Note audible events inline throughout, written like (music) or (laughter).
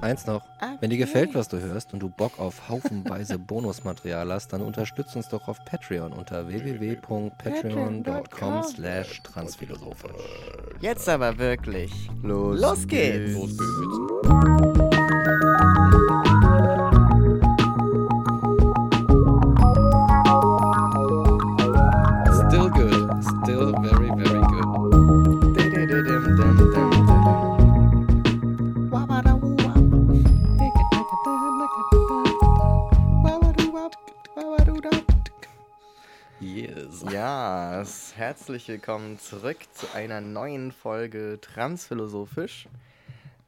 eins noch. Okay. Wenn dir gefällt, was du hörst und du Bock auf haufenweise (laughs) Bonusmaterial hast, dann unterstützt uns doch auf Patreon unter www.patreon.com slash transphilosophisch. Jetzt aber wirklich. Los, Los geht's. Los geht's. Herzlich willkommen zurück zu einer neuen Folge Transphilosophisch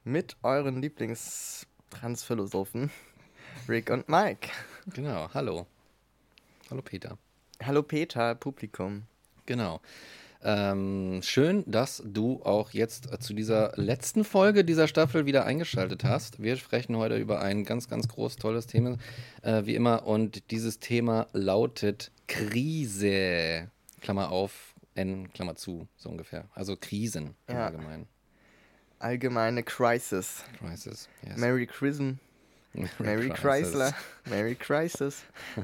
mit euren Lieblingstransphilosophen Rick und Mike. Genau, hallo. Hallo Peter. Hallo Peter, Publikum. Genau. Ähm, schön, dass du auch jetzt zu dieser letzten Folge dieser Staffel wieder eingeschaltet hast. Wir sprechen heute über ein ganz, ganz groß, tolles Thema, äh, wie immer. Und dieses Thema lautet Krise. Klammer auf, N, Klammer zu, so ungefähr. Also Krisen im ja. Allgemeinen. Allgemeine Crisis. Crisis, yes. Merry Chrism. (laughs) Merry, Chrysler. Merry Crisis. (laughs)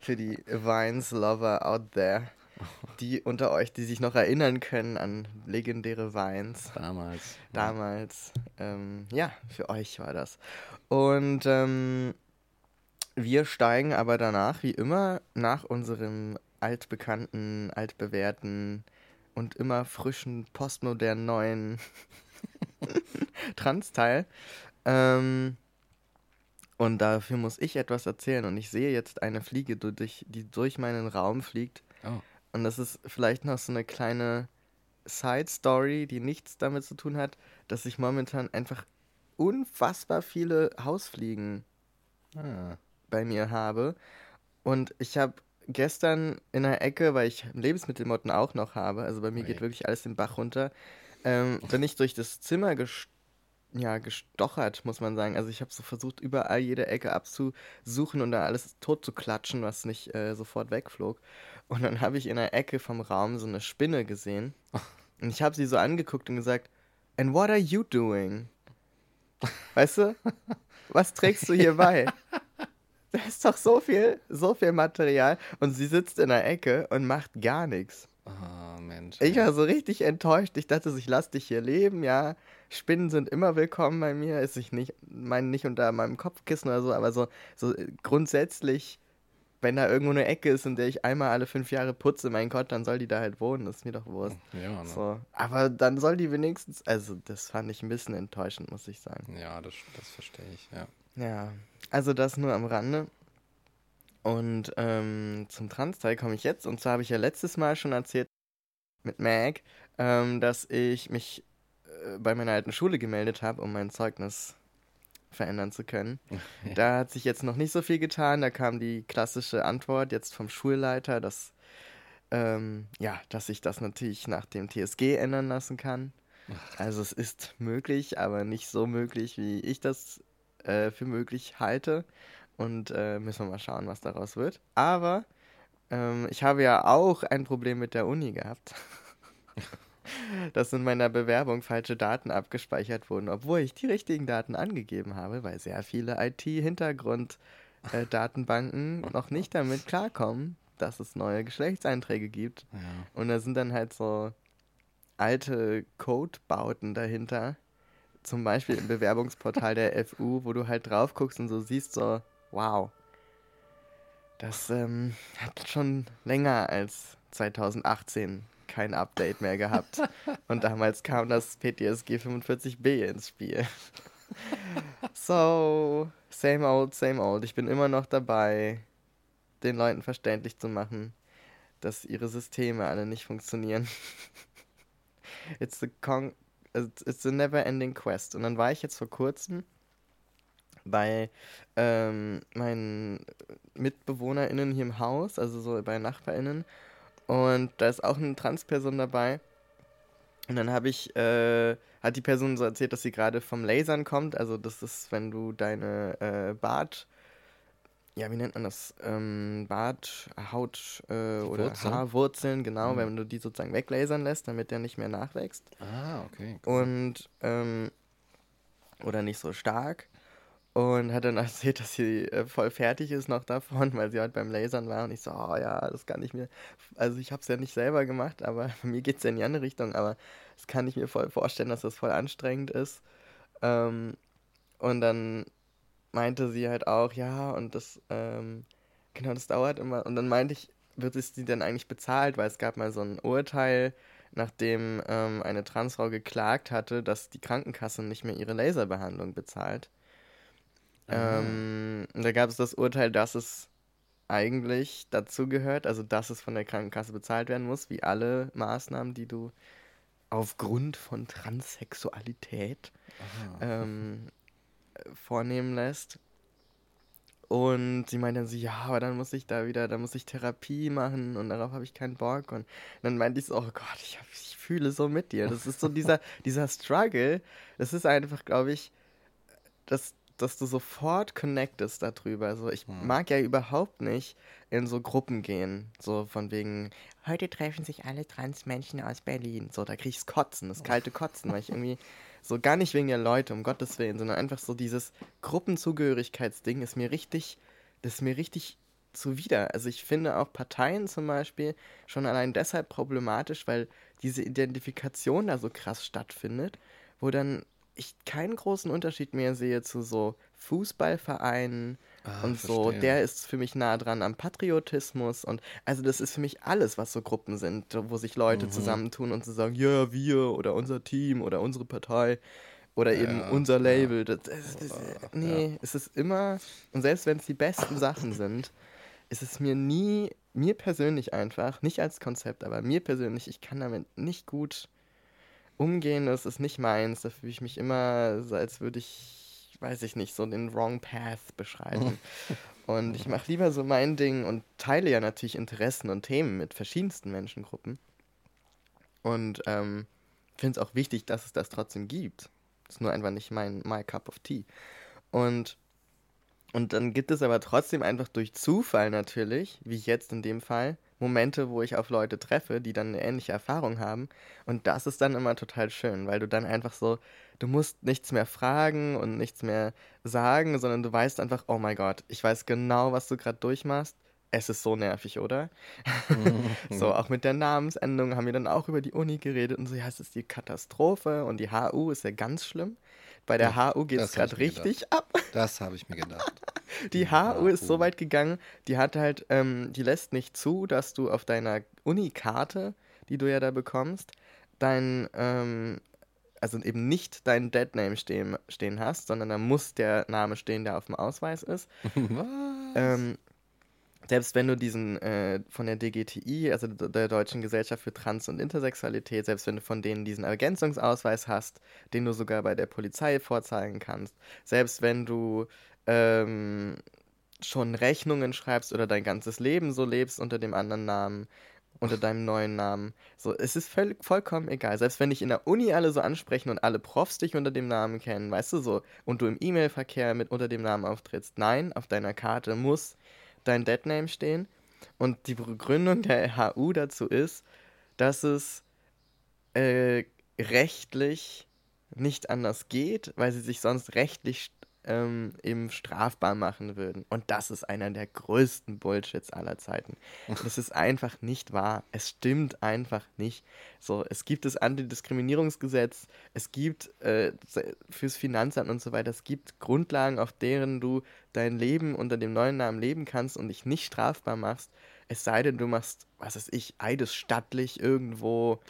Für die Vines-Lover out there. Die unter euch, die sich noch erinnern können an legendäre Vines. Damals. Damals. Ja, ähm, ja für euch war das. Und ähm, wir steigen aber danach, wie immer, nach unserem altbekannten, altbewährten und immer frischen, postmodernen neuen (laughs) Trans-Teil. Ähm, und dafür muss ich etwas erzählen. Und ich sehe jetzt eine Fliege, durch, die durch meinen Raum fliegt. Oh. Und das ist vielleicht noch so eine kleine Side-Story, die nichts damit zu tun hat, dass ich momentan einfach unfassbar viele Hausfliegen ah. bei mir habe. Und ich habe gestern in der Ecke, weil ich Lebensmittelmotten auch noch habe, also bei mir okay. geht wirklich alles den Bach runter, ähm, bin ich durch das Zimmer gest ja, gestochert, muss man sagen. Also ich habe so versucht, überall jede Ecke abzusuchen und da alles tot zu klatschen, was nicht äh, sofort wegflog. Und dann habe ich in der Ecke vom Raum so eine Spinne gesehen. (laughs) Und ich habe sie so angeguckt und gesagt, And what are you doing? Weißt du? Was trägst du hier bei? (laughs) Da ist doch so viel, so viel Material und sie sitzt in der Ecke und macht gar nichts. Oh, Mensch. Ich war so richtig enttäuscht. Ich dachte, ich lasse dich hier leben, ja. Spinnen sind immer willkommen bei mir. Ist ich nicht, meine nicht unter meinem Kopfkissen oder so, aber so, so grundsätzlich, wenn da irgendwo eine Ecke ist, in der ich einmal alle fünf Jahre putze, mein Gott, dann soll die da halt wohnen. Das ist mir doch Wurst. Ja, ne? so. Aber dann soll die wenigstens, also das fand ich ein bisschen enttäuschend, muss ich sagen. Ja, das, das verstehe ich, ja. Ja, also das nur am Rande. Und ähm, zum Trans-Teil komme ich jetzt. Und zwar habe ich ja letztes Mal schon erzählt mit Mag, ähm, dass ich mich äh, bei meiner alten Schule gemeldet habe, um mein Zeugnis verändern zu können. (laughs) Da hat sich jetzt noch nicht so viel getan. Da kam die klassische Antwort jetzt vom Schulleiter, dass, ähm, ja, dass ich das natürlich nach dem TSG ändern lassen kann. Also es ist möglich, aber nicht so möglich, wie ich das äh, für möglich halte. Und äh, müssen wir mal schauen, was daraus wird. Aber ähm, ich habe ja auch ein Problem mit der Uni gehabt. (laughs) dass in meiner Bewerbung falsche Daten abgespeichert wurden, obwohl ich die richtigen Daten angegeben habe, weil sehr viele IT-Hintergrund-Datenbanken äh, (laughs) noch nicht damit klarkommen, dass es neue Geschlechtseinträge gibt. Ja. Und da sind dann halt so alte Codebauten dahinter. Zum Beispiel im Bewerbungsportal der (laughs) FU, wo du halt drauf guckst und so siehst, so, wow. Das ähm, hat schon länger als 2018 kein Update mehr gehabt. (laughs) Und damals kam das PTSG 45b ins Spiel. (laughs) so, same old, same old. Ich bin immer noch dabei, den Leuten verständlich zu machen, dass ihre Systeme alle nicht funktionieren. it's a, con it's a never ending quest. Und dann war ich jetzt vor kurzem bei ähm, meinen MitbewohnerInnen hier im Haus, also so bei NachbarInnen. Und da ist auch eine Transperson dabei. Und dann habe ich, äh, hat die Person so erzählt, dass sie gerade vom Lasern kommt. Also das ist, wenn du deine äh, Bart, ja, wie nennt man das? Ähm, Bart, Haut äh, oder Wurzeln? Haarwurzeln, genau, mhm. wenn du die sozusagen weglasern lässt, damit der nicht mehr nachwächst. Ah, okay. Cool. Und, ähm, oder nicht so stark und hat dann (laughs) erzählt, dass sie äh, voll fertig ist noch davon, weil sie halt beim Lasern war und ich so, oh ja, das kann ich mir, also ich habe es ja nicht selber gemacht, aber bei (laughs) mir geht es ja in die andere Richtung, aber das kann ich mir voll vorstellen, dass das voll anstrengend ist. Ähm, und dann meinte sie halt auch, ja, und das, ähm, genau, das dauert immer. Und dann meinte ich, wird es die denn eigentlich bezahlt, weil es gab mal so ein Urteil, nachdem ähm, eine Transfrau geklagt hatte, dass die Krankenkasse nicht mehr ihre Laserbehandlung bezahlt. Ähm, da gab es das Urteil, dass es eigentlich dazu gehört, also dass es von der Krankenkasse bezahlt werden muss, wie alle Maßnahmen, die du aufgrund von Transsexualität ähm, vornehmen lässt. Und sie meinte dann so, ja, aber dann muss ich da wieder, dann muss ich Therapie machen und darauf habe ich keinen Bock. Und dann meinte ich so, oh Gott, ich, hab, ich fühle so mit dir. Das ist so dieser, (laughs) dieser Struggle. Das ist einfach, glaube ich, das, dass du sofort connectest darüber. Also ich hm. mag ja überhaupt nicht in so Gruppen gehen. So von wegen, heute treffen sich alle Transmenschen aus Berlin. So, da krieg ich's Kotzen, das kalte Kotzen, weil ich (laughs) irgendwie so gar nicht wegen der Leute, um Gottes Willen, sondern einfach so dieses Gruppenzugehörigkeitsding ist mir richtig, das ist mir richtig zuwider. Also ich finde auch Parteien zum Beispiel schon allein deshalb problematisch, weil diese Identifikation da so krass stattfindet, wo dann ich keinen großen Unterschied mehr sehe zu so Fußballvereinen ah, und so. Verstehe. Der ist für mich nah dran am Patriotismus und also das ist für mich alles, was so Gruppen sind, wo sich Leute mhm. zusammentun und zu so sagen, ja, wir oder unser Team oder unsere Partei oder ja, eben unser Label. Das, das, das, nee, ja. es ist immer, und selbst wenn es die besten Sachen sind, ist es mir nie, mir persönlich einfach, nicht als Konzept, aber mir persönlich, ich kann damit nicht gut umgehen, das ist nicht meins. Da fühle ich mich immer, so als würde ich, weiß ich nicht, so den Wrong Path beschreiten. und ich mache lieber so mein Ding und teile ja natürlich Interessen und Themen mit verschiedensten Menschengruppen. Und ähm, finde es auch wichtig, dass es das trotzdem gibt. Das ist nur einfach nicht mein my cup of tea. Und, und dann gibt es aber trotzdem einfach durch Zufall natürlich, wie jetzt in dem Fall, Momente, wo ich auf Leute treffe, die dann eine ähnliche Erfahrung haben. Und das ist dann immer total schön, weil du dann einfach so, du musst nichts mehr fragen und nichts mehr sagen, sondern du weißt einfach, oh mein Gott, ich weiß genau, was du gerade durchmachst. Es ist so nervig, oder? (laughs) so, auch mit der Namensendung haben wir dann auch über die Uni geredet und so, ja, es ist die Katastrophe und die HU ist ja ganz schlimm. Bei der ja, HU geht es gerade richtig gedacht. ab. Das habe ich mir gedacht. Die HU ist so weit gegangen, die hat halt, ähm, die lässt nicht zu, dass du auf deiner Unikarte, die du ja da bekommst, dein, ähm, also eben nicht dein Deadname stehen, stehen hast, sondern da muss der Name stehen, der auf dem Ausweis ist. (laughs) Ähm, selbst wenn du diesen äh, von der DGTI, also der Deutschen Gesellschaft für Trans- und Intersexualität, selbst wenn du von denen diesen Ergänzungsausweis hast, den du sogar bei der Polizei vorzeigen kannst, selbst wenn du ähm, schon Rechnungen schreibst oder dein ganzes Leben so lebst unter dem anderen Namen, unter deinem neuen Namen. So, es ist voll, vollkommen egal. Selbst wenn dich in der Uni alle so ansprechen und alle Profs dich unter dem Namen kennen, weißt du so, und du im E-Mail-Verkehr mit unter dem Namen auftrittst. Nein, auf deiner Karte muss dein Deadname stehen. Und die Begründung der HU dazu ist, dass es äh, rechtlich nicht anders geht, weil sie sich sonst rechtlich ähm, eben strafbar machen würden. Und das ist einer der größten Bullshits aller Zeiten. Das ist einfach nicht wahr. Es stimmt einfach nicht. So, es gibt das Antidiskriminierungsgesetz, es gibt äh, fürs Finanzamt und so weiter, es gibt Grundlagen, auf deren du dein Leben unter dem neuen Namen leben kannst und dich nicht strafbar machst. Es sei denn, du machst, was weiß ich, eidesstattlich irgendwo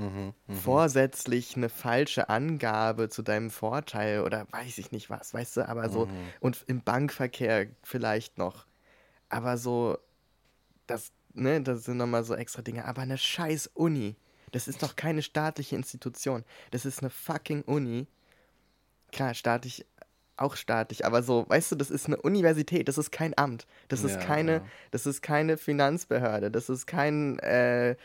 mhm, mh. vorsätzlich eine falsche Angabe zu deinem Vorteil oder weiß ich nicht was, weißt du, aber so, mhm. und im Bankverkehr vielleicht noch. Aber so, das, ne, das sind nochmal so extra Dinge, aber eine scheiß Uni. Das ist doch keine staatliche Institution. Das ist eine fucking Uni. Klar, staatlich auch staatlich, aber so, weißt du, das ist eine Universität, das ist kein Amt, das ist ja, keine, ja. das ist keine Finanzbehörde, das ist kein, äh,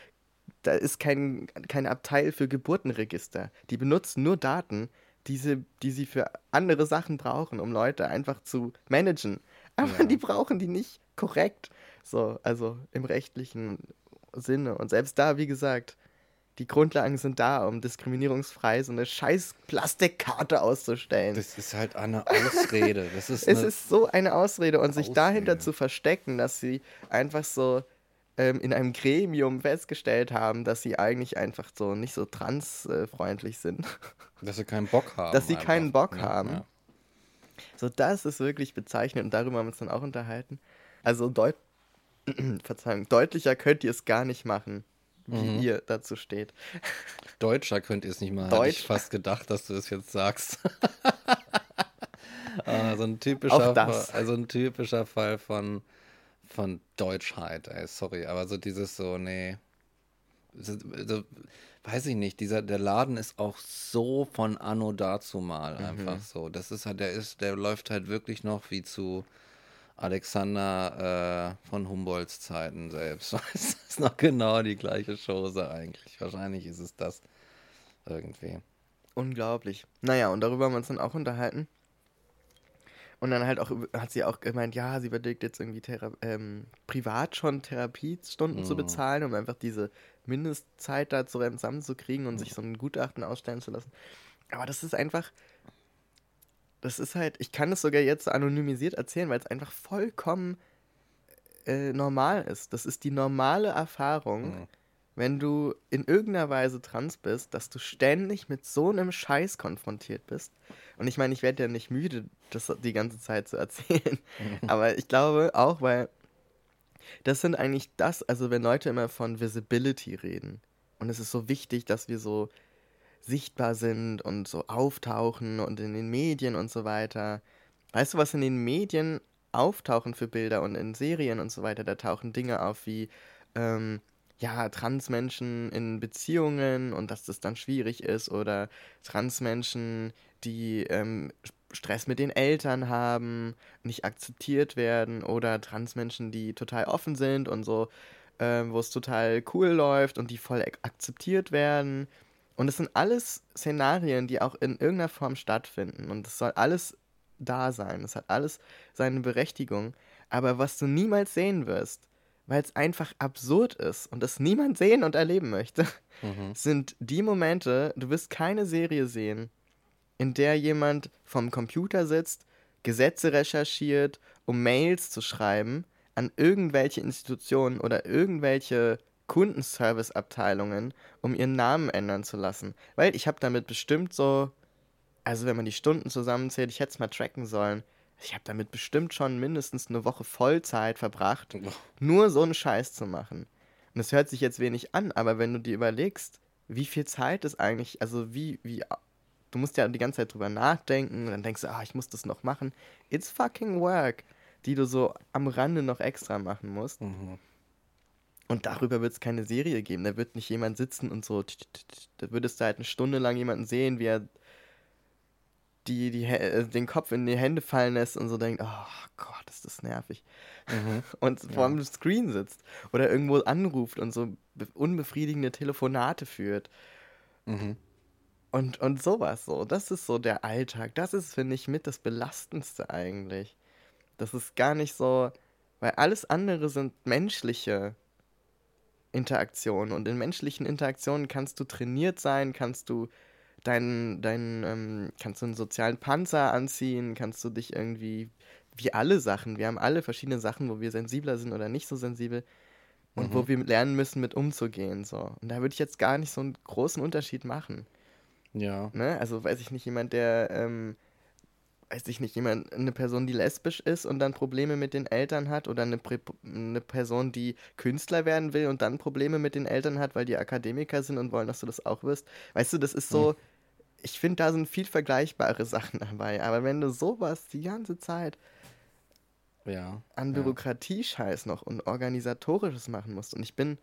da ist kein, kein Abteil für Geburtenregister. Die benutzen nur Daten, die sie, die sie für andere Sachen brauchen, um Leute einfach zu managen. Aber ja. die brauchen die nicht korrekt. So, also im rechtlichen Sinne. Und selbst da, wie gesagt, die Grundlagen sind da, um diskriminierungsfrei so eine scheiß Plastikkarte auszustellen. Das ist halt eine Ausrede. Das ist (laughs) es ist so eine Ausrede und Ausrede. sich dahinter zu verstecken, dass sie einfach so ähm, in einem Gremium festgestellt haben, dass sie eigentlich einfach so nicht so transfreundlich sind. (laughs) Dass sie keinen Bock haben. Dass sie einfach. keinen Bock ja, haben. Ja. So, das ist wirklich bezeichnend und darüber haben wir uns dann auch unterhalten. Also, deut (clears throat) Verzeihung, deutlicher könnt ihr es gar nicht machen wie mhm. ihr dazu steht. (laughs) Deutscher könnt ihr es nicht mal. Deutsch. Hätte ich fast gedacht, dass du es jetzt sagst. (laughs) ah, so ein typischer, Fall, also ein typischer Fall von, von Deutschheit. Ey, sorry, aber so dieses so, nee. So, so, weiß ich nicht, dieser, der Laden ist auch so von Anno dazu mal mhm. einfach so. Das ist halt, der ist, der läuft halt wirklich noch wie zu Alexander äh, von Humboldts Zeiten selbst. (laughs) Das ist noch genau die gleiche Chose eigentlich. Wahrscheinlich ist es das irgendwie. Unglaublich. Naja, und darüber haben wir uns dann auch unterhalten. Und dann halt auch hat sie auch gemeint, ja, sie überlegt jetzt irgendwie Thera ähm, privat schon Therapiestunden mhm. zu bezahlen, um einfach diese Mindestzeit da zusammenzukriegen und mhm. sich so ein Gutachten ausstellen zu lassen. Aber das ist einfach, das ist halt, ich kann es sogar jetzt anonymisiert erzählen, weil es einfach vollkommen äh, normal ist. Das ist die normale Erfahrung, mhm. wenn du in irgendeiner Weise trans bist, dass du ständig mit so einem Scheiß konfrontiert bist. Und ich meine, ich werde ja nicht müde, das die ganze Zeit zu erzählen. Mhm. Aber ich glaube auch, weil das sind eigentlich das, also wenn Leute immer von Visibility reden. Und es ist so wichtig, dass wir so sichtbar sind und so auftauchen und in den Medien und so weiter. Weißt du, was in den Medien auftauchen für Bilder und in Serien und so weiter? Da tauchen Dinge auf wie, ähm, ja, Transmenschen in Beziehungen und dass das dann schwierig ist oder Transmenschen, die ähm, Stress mit den Eltern haben, nicht akzeptiert werden oder Transmenschen, die total offen sind und so, äh, wo es total cool läuft und die voll akzeptiert werden. Und es sind alles Szenarien, die auch in irgendeiner Form stattfinden. Und es soll alles da sein. Es hat alles seine Berechtigung. Aber was du niemals sehen wirst, weil es einfach absurd ist und das niemand sehen und erleben möchte, mhm. (laughs) sind die Momente, du wirst keine Serie sehen, in der jemand vom Computer sitzt, Gesetze recherchiert, um Mails zu schreiben an irgendwelche Institutionen oder irgendwelche Kundenservice-Abteilungen, um ihren Namen ändern zu lassen. Weil ich habe damit bestimmt so, also wenn man die Stunden zusammenzählt, ich hätte es mal tracken sollen. Ich habe damit bestimmt schon mindestens eine Woche Vollzeit verbracht, nur so einen Scheiß zu machen. Und es hört sich jetzt wenig an, aber wenn du dir überlegst, wie viel Zeit ist eigentlich, also wie, wie, du musst ja die ganze Zeit drüber nachdenken, und dann denkst du, ah, ich muss das noch machen. It's fucking work, die du so am Rande noch extra machen musst. Mhm. Und darüber wird es keine Serie geben. Da wird nicht jemand sitzen und so. Da würdest du halt eine Stunde lang jemanden sehen, wie er die, die, äh, den Kopf in die Hände fallen lässt und so denkt, oh Gott, ist das nervig. Mhm. (laughs) Und vor dem Screen sitzt. Oder irgendwo anruft und so unbefriedigende Telefonate führt. Mhm. Und, und sowas so. Das ist so der Alltag. Das ist, finde ich, mit das Belastendste eigentlich. Das ist gar nicht so, weil alles andere sind menschliche Interaktionen. Und in menschlichen Interaktionen kannst du trainiert sein, kannst du deinen, deinen, ähm, kannst du einen sozialen Panzer anziehen, kannst du dich irgendwie, wie alle Sachen, wir haben alle verschiedene Sachen, wo wir sensibler sind oder nicht so sensibel und mhm. wo wir lernen müssen, mit umzugehen. So. Und da würde ich jetzt gar nicht so einen großen Unterschied machen. Ja. Ne? Also weiß ich nicht, jemand, der ähm, weiß ich nicht, jemand, eine Person, die lesbisch ist und dann Probleme mit den Eltern hat oder eine, eine Person, die Künstler werden will und dann Probleme mit den Eltern hat, weil die Akademiker sind und wollen, dass du das auch wirst. Weißt du, das ist so, mhm. ich finde, da sind viel vergleichbare Sachen (laughs) dabei. Aber wenn du sowas die ganze Zeit ja, an Bürokratie-Scheiß noch und organisatorisches machen musst und ich bin,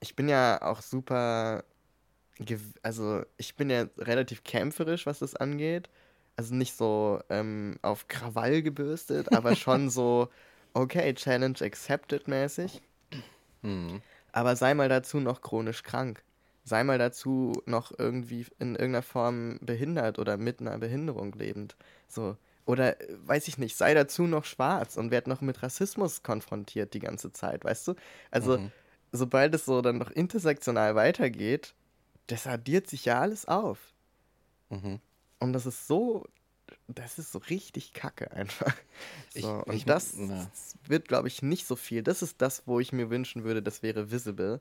ich bin ja auch super, also ich bin ja relativ kämpferisch, was das angeht Also nicht so ähm, auf Krawall gebürstet, aber schon (laughs) so, okay, Challenge accepted mäßig. Mhm. Aber sei mal dazu noch chronisch krank. Sei mal dazu noch irgendwie in irgendeiner Form behindert oder mit einer Behinderung lebend. So. Oder äh, weiß ich nicht, sei dazu noch schwarz und werd noch mit Rassismus konfrontiert die ganze Zeit, weißt du? Also, mhm. sobald es so dann noch intersektional weitergeht, das addiert sich ja alles auf. Mhm. Und das ist so, das ist so richtig kacke einfach. So, ich, und ich, das na. wird, glaube ich, nicht so viel. Das ist das, wo ich mir wünschen würde, das wäre visible.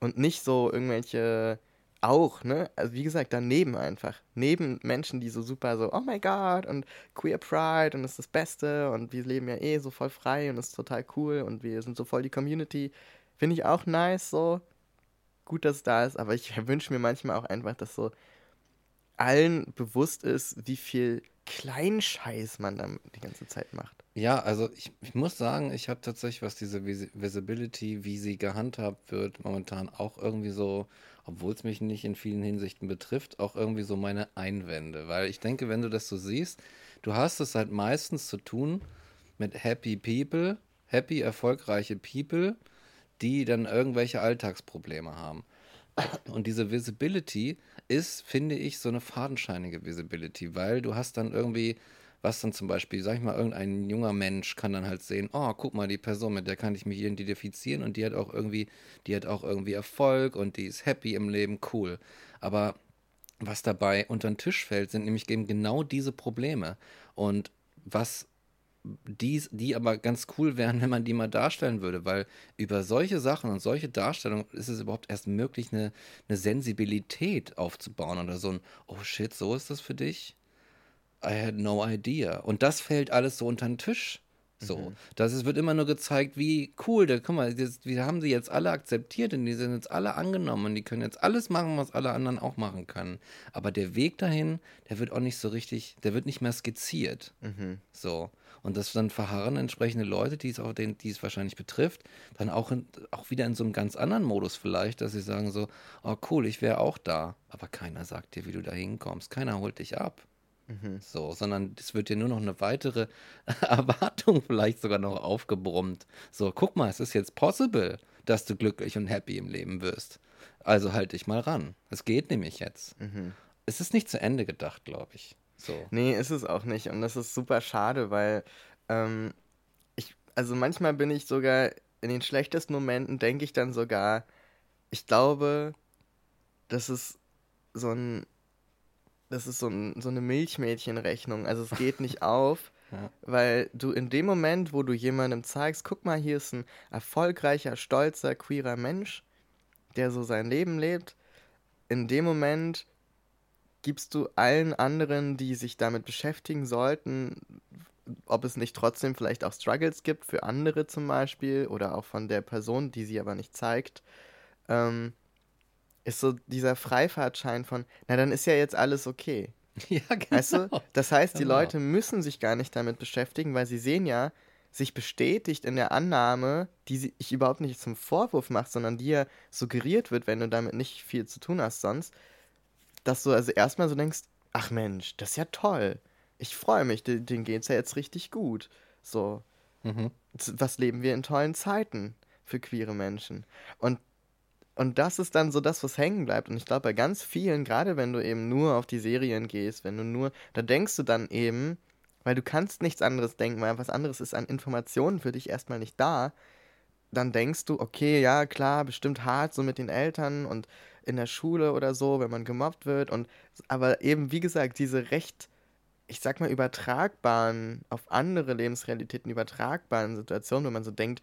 Und nicht so irgendwelche auch, ne? Also wie gesagt, daneben einfach. Neben Menschen, die so super so, oh my god, und Queer Pride und das ist das Beste und wir leben ja eh so voll frei und das ist total cool und wir sind so voll die Community. Finde ich auch nice so. Gut, dass es da ist, aber ich (laughs) wünsche mir manchmal auch einfach, dass so allen bewusst ist, wie viel Kleinscheiß man dann die ganze Zeit macht. Ja, also ich, ich muss sagen, ich habe tatsächlich, was diese Vis Visibility, wie sie gehandhabt wird, momentan auch irgendwie so, obwohl es mich nicht in vielen Hinsichten betrifft, auch irgendwie so meine Einwände. Weil ich denke, wenn du das so siehst, du hast es halt meistens zu tun mit Happy People, happy, erfolgreiche People, die dann irgendwelche Alltagsprobleme haben. Und diese Visibility ist, finde ich, so eine fadenscheinige Visibility, weil du hast dann irgendwie, was dann zum Beispiel, sag ich mal, irgendein junger Mensch kann dann halt sehen, oh, guck mal, die Person, mit der kann ich mich identifizieren und die hat auch irgendwie, die hat auch irgendwie Erfolg und die ist happy im Leben, cool. Aber was dabei unter den Tisch fällt, sind nämlich eben genau diese Probleme. Und was die, die aber ganz cool wären, wenn man die mal darstellen würde, weil über solche Sachen und solche Darstellungen ist es überhaupt erst möglich, eine, eine Sensibilität aufzubauen oder so ein, oh shit, so ist das für dich? I had no idea. Und das fällt alles so unter den Tisch. So. Mhm. Das ist, wird immer nur gezeigt, wie cool, da, guck mal, das, wir haben sie jetzt alle akzeptiert und die sind jetzt alle angenommen und die können jetzt alles machen, was alle anderen auch machen können. Aber der Weg dahin, der wird auch nicht so richtig, der wird nicht mehr skizziert. Mhm. So. Und das dann verharren entsprechende Leute, die es auch den, die es wahrscheinlich betrifft, dann auch, in, auch wieder in so einem ganz anderen Modus vielleicht, dass sie sagen so, oh cool, ich wäre auch da. Aber keiner sagt dir, wie du da hinkommst. Keiner holt dich ab. Mhm. So, sondern es wird dir nur noch eine weitere (laughs) Erwartung vielleicht sogar noch aufgebrummt. So, guck mal, es ist jetzt possible, dass du glücklich und happy im Leben wirst. Also halt dich mal ran. Es geht nämlich jetzt. Mhm. Es ist nicht zu Ende gedacht, glaube ich. So. Nee, ist es auch nicht. Und das ist super schade, weil ähm, ich, also manchmal bin ich sogar in den schlechtesten Momenten, denke ich dann sogar, ich glaube, das ist so ein, das ist so, ein, so eine Milchmädchenrechnung. Also es geht nicht (laughs) auf. Ja. Weil du in dem Moment, wo du jemandem zeigst, guck mal, hier ist ein erfolgreicher, stolzer, queerer Mensch, der so sein Leben lebt, in dem Moment gibst du allen anderen, die sich damit beschäftigen sollten, ob es nicht trotzdem vielleicht auch Struggles gibt für andere zum Beispiel oder auch von der Person, die sie aber nicht zeigt, ähm, ist so dieser Freifahrtschein von, na dann ist ja jetzt alles okay. (laughs) Ja, genau. Weißt du? Das heißt, die genau. Leute müssen sich gar nicht damit beschäftigen, weil sie sehen ja, sich bestätigt in der Annahme, die ich überhaupt nicht zum Vorwurf mache, sondern die ja suggeriert wird, wenn du damit nicht viel zu tun hast sonst, dass du also erstmal so denkst, ach Mensch, das ist ja toll. Ich freue mich, denen, denen geht's ja jetzt richtig gut. So. Mhm. Was leben wir in tollen Zeiten für queere Menschen? Und und das ist dann so das, was hängen bleibt. Und ich glaube, bei ganz vielen, gerade wenn du eben nur auf die Serien gehst, wenn du nur, da denkst du dann eben, weil du kannst nichts anderes denken, weil was anderes ist an Informationen für dich erstmal nicht da, dann denkst du, okay, ja, klar, bestimmt hart so mit den Eltern und in der Schule oder so, wenn man gemobbt wird. Und aber eben, wie gesagt, diese recht, ich sag mal, übertragbaren, auf andere Lebensrealitäten übertragbaren Situationen, wenn man so denkt,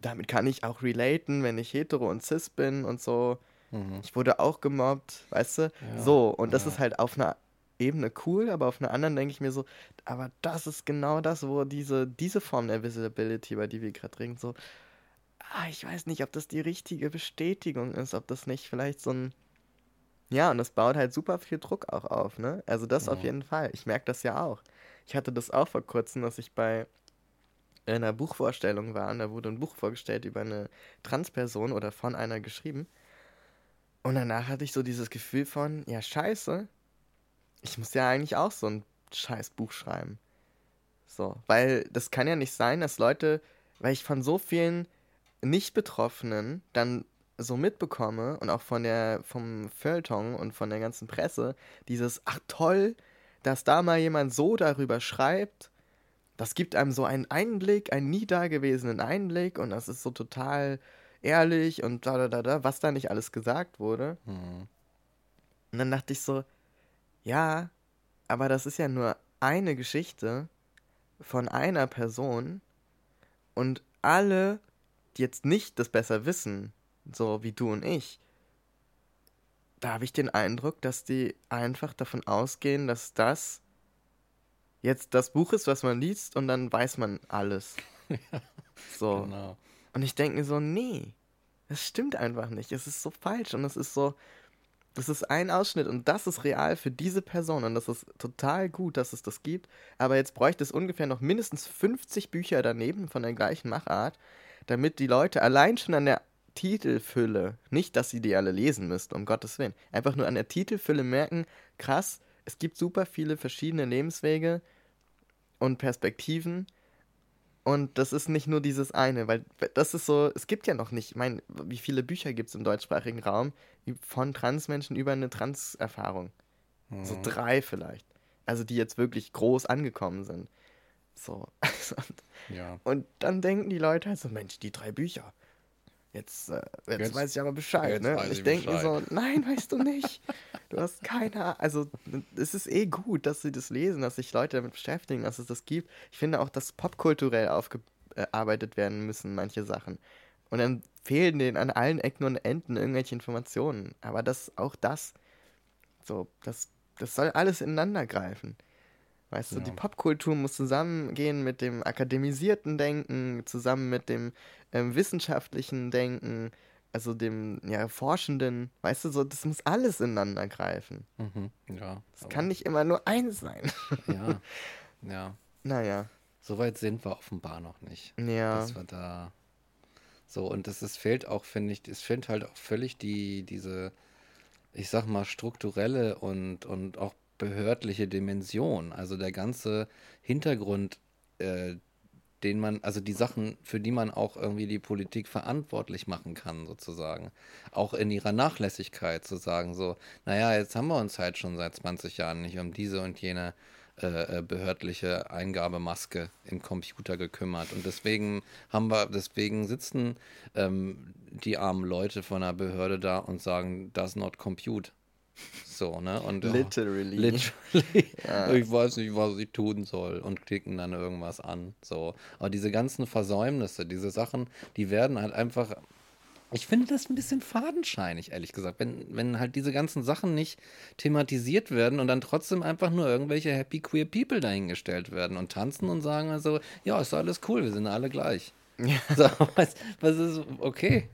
damit kann ich auch relaten, wenn ich hetero und cis bin und so. Mhm. Ich wurde auch gemobbt, weißt du? Ja. So, und das ja. ist halt auf einer Ebene cool, aber auf einer anderen denke ich mir so, aber das ist genau das, wo diese, diese Form der Visibility, über die wir gerade reden, so, ah, ich weiß nicht, ob das die richtige Bestätigung ist, ob das nicht vielleicht so ein. Ja, und das baut halt super viel Druck auch auf, ne? Also das ja. auf jeden Fall. Ich merke das ja auch. Ich hatte das auch vor kurzem, dass ich bei einer Buchvorstellung war und da wurde ein Buch vorgestellt über eine Transperson oder von einer geschrieben. Und danach hatte ich so dieses Gefühl von, ja, scheiße, ich muss ja eigentlich auch so ein scheiß Buch schreiben. So, weil das kann ja nicht sein, dass Leute, weil ich von so vielen Nicht-Betroffenen dann so mitbekomme und auch von der, vom Feuilleton und von der ganzen Presse, dieses, ach toll, dass da mal jemand so darüber schreibt, das gibt einem so einen Einblick, einen nie dagewesenen Einblick und das ist so total ehrlich und da, da, da, da, was da nicht alles gesagt wurde. Mhm. Und dann dachte ich so, ja, aber das ist ja nur eine Geschichte von einer Person und alle, jetzt nicht das besser wissen, so wie du und ich, da habe ich den Eindruck, dass die einfach davon ausgehen, dass das jetzt das Buch ist, was man liest und dann weiß man alles. (laughs) ja, so. Genau. Und ich denke mir so, nee, das stimmt einfach nicht. Es ist so falsch und es ist so, das ist ein Ausschnitt und das ist real für diese Person und das ist total gut, dass es das gibt. Aber jetzt bräuchte es ungefähr noch mindestens 50 Bücher daneben von der gleichen Machart, damit die Leute allein schon an der Titelfülle, nicht, dass sie die alle lesen müssten, um Gottes Willen, einfach nur an der Titelfülle merken, krass, es gibt super viele verschiedene Lebenswege und Perspektiven und das ist nicht nur dieses eine, weil das ist so, es gibt ja noch nicht, ich meine, wie viele Bücher gibt es im deutschsprachigen Raum von Transmenschen über eine Transerfahrung? Mhm. So drei vielleicht. Also die jetzt wirklich groß angekommen sind. So. und, (laughs) ja. und dann denken die Leute halt so, Mensch, die drei Bücher. Jetzt, äh, jetzt, jetzt, weiß ich aber Bescheid, ne? ich, ich denke mir so, nein, weißt du nicht. du hast keine Ahnung. Also, es ist eh gut, dass sie das lesen, dass sich Leute damit beschäftigen, dass es das gibt. Ich finde auch, dass popkulturell aufgearbeitet werden müssen, manche Sachen. Und dann fehlen denen an allen Ecken und Enden irgendwelche Informationen. Aber das, auch das, so, das, das soll alles ineinander greifen. Weißt ja. du, die Popkultur muss zusammengehen mit dem akademisierten Denken, zusammen mit dem ähm, wissenschaftlichen Denken, also dem ja, forschenden. Weißt du, so, das muss alles ineinander greifen. Mhm, ja. Es kann nicht immer nur eins sein. ja. (laughs) Ja. Naja. Soweit sind wir offenbar noch nicht. Ja. Dass wir da. So, und das ist, fehlt auch, finde ich, es fehlt halt auch völlig die, diese, ich sag mal, strukturelle und, und auch behördliche Dimension. Also der ganze Hintergrund, äh, den man, also die Sachen, für die man auch irgendwie die Politik verantwortlich machen kann, sozusagen. Auch in ihrer Nachlässigkeit zu sagen, so, naja, jetzt haben wir uns halt schon seit 20 Jahren nicht um diese und jene äh, äh, behördliche Eingabemaske im Computer gekümmert. Und deswegen haben wir, deswegen sitzen ähm, die armen Leute von der Behörde da und sagen, does not compute. So, ne? Und, literally. literally. (laughs) Ja. Ich weiß nicht, was ich tun soll und klicken dann irgendwas an. So. Aber diese ganzen Versäumnisse, diese Sachen, die werden halt einfach. Ich finde das ein bisschen fadenscheinig, ehrlich gesagt, wenn, wenn halt diese ganzen Sachen nicht thematisiert werden und dann trotzdem einfach nur irgendwelche happy queer people dahingestellt werden und tanzen und sagen also, ja, ist alles cool, wir sind alle gleich. Ja. So, was, was ist okay?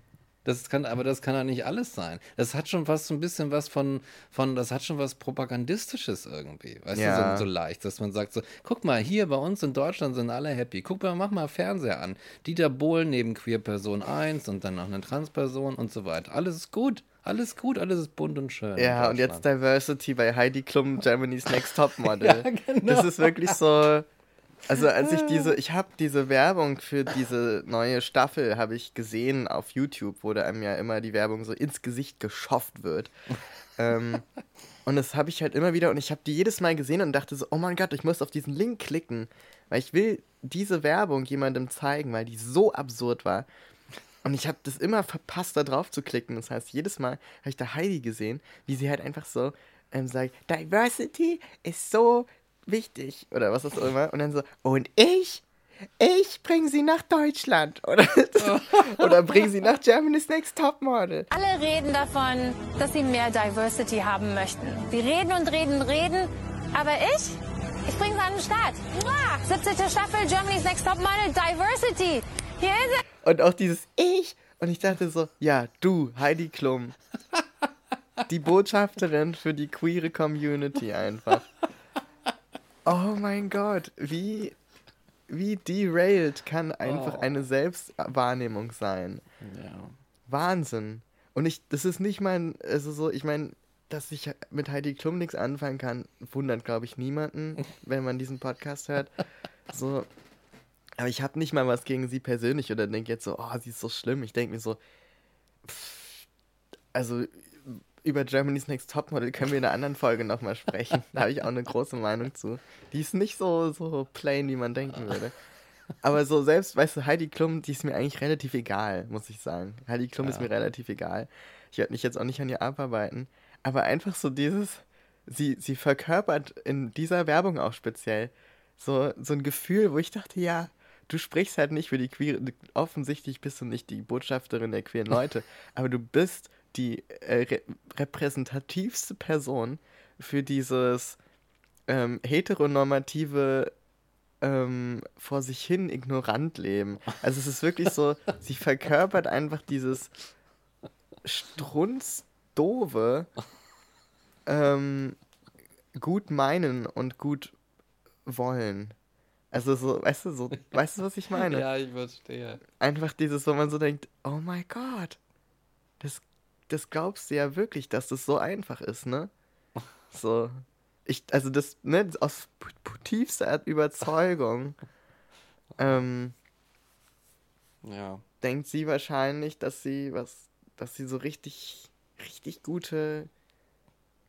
Das kann, aber das kann ja nicht alles sein. Das hat schon was so ein bisschen was von, von, das hat schon was Propagandistisches irgendwie. Weißt ja. du, so, so, leicht, dass man sagt so, guck mal, hier bei uns in Deutschland sind alle happy. Guck mal, mach mal Fernseher an. Dieter Bohlen neben Queer Person 1 und dann noch eine Transperson und so weiter. Alles ist gut. Alles gut, alles ist bunt und schön. Ja, und jetzt Diversity bei Heidi Klum, Germany's Next Top Model. (laughs) ja, genau. Das ist wirklich so, also als ich diese, ich habe diese Werbung für diese neue Staffel habe ich gesehen auf YouTube, wo da einem ja immer die Werbung so ins Gesicht geschofft wird. (laughs) ähm, und das habe ich halt immer wieder und ich habe die jedes Mal gesehen und dachte so, oh mein Gott, ich muss auf diesen Link klicken, weil ich will diese Werbung jemandem zeigen, weil die so absurd war. Und ich habe das immer verpasst, da drauf zu klicken. Das heißt, jedes Mal habe ich da Heidi gesehen, wie sie halt einfach so ähm, sagt, Diversity ist so wichtig oder was ist auch immer. Und dann so, und ich, ich bringe sie nach Deutschland (laughs) oder, oder bringe sie nach Germany's Next Topmodel. Alle reden davon, dass sie mehr Diversity haben möchten. Sie reden und reden und reden, aber ich, ich bringe sie an den Start. 17. Staffel Germany's Next Topmodel Diversity. Hier ist es. Und auch dieses Ich. Und ich dachte so, ja, du, Heidi Klum. Die Botschafterin für die queere Community einfach. Oh mein Gott, wie, wie derailed kann einfach oh. eine Selbstwahrnehmung sein. Ja. Wahnsinn. Und ich, das ist nicht mein, also so, ich meine, dass ich mit Heidi Klum nichts anfangen kann, wundert, glaube ich, niemanden, (laughs) wenn man diesen Podcast hört. So, aber ich habe nicht mal was gegen sie persönlich oder denke jetzt so, oh, sie ist so schlimm. Ich denke mir so, pff, also über Germany's Next Topmodel können wir in einer anderen Folge nochmal sprechen. Da habe ich auch eine große Meinung zu. Die ist nicht so, so plain, wie man denken würde. Aber so selbst, weißt du, Heidi Klum, die ist mir eigentlich relativ egal, muss ich sagen. Heidi Klum ja. ist mir relativ egal. Ich werde mich jetzt auch nicht an ihr abarbeiten. Aber einfach so dieses, sie, sie verkörpert in dieser Werbung auch speziell so, so ein Gefühl, wo ich dachte, ja, du sprichst halt nicht für die queer, offensichtlich bist du nicht die Botschafterin der queeren Leute, (laughs) aber du bist die äh, re repräsentativste Person für dieses ähm, heteronormative ähm, vor sich hin ignorant leben. Also es ist wirklich so, (laughs) sie verkörpert einfach dieses strunzdove ähm, gut meinen und gut wollen. Also so, weißt du, so, weißt du, was ich meine? ja, ich verstehe. Einfach dieses, wo man so denkt, oh mein Gott, das, glaubst du ja wirklich, dass das so einfach ist, ne? (laughs) So. Ich, also das, ne, aus tiefster Überzeugung, (laughs) ähm, ja. denkt sie wahrscheinlich, dass sie was, dass sie so richtig, richtig gute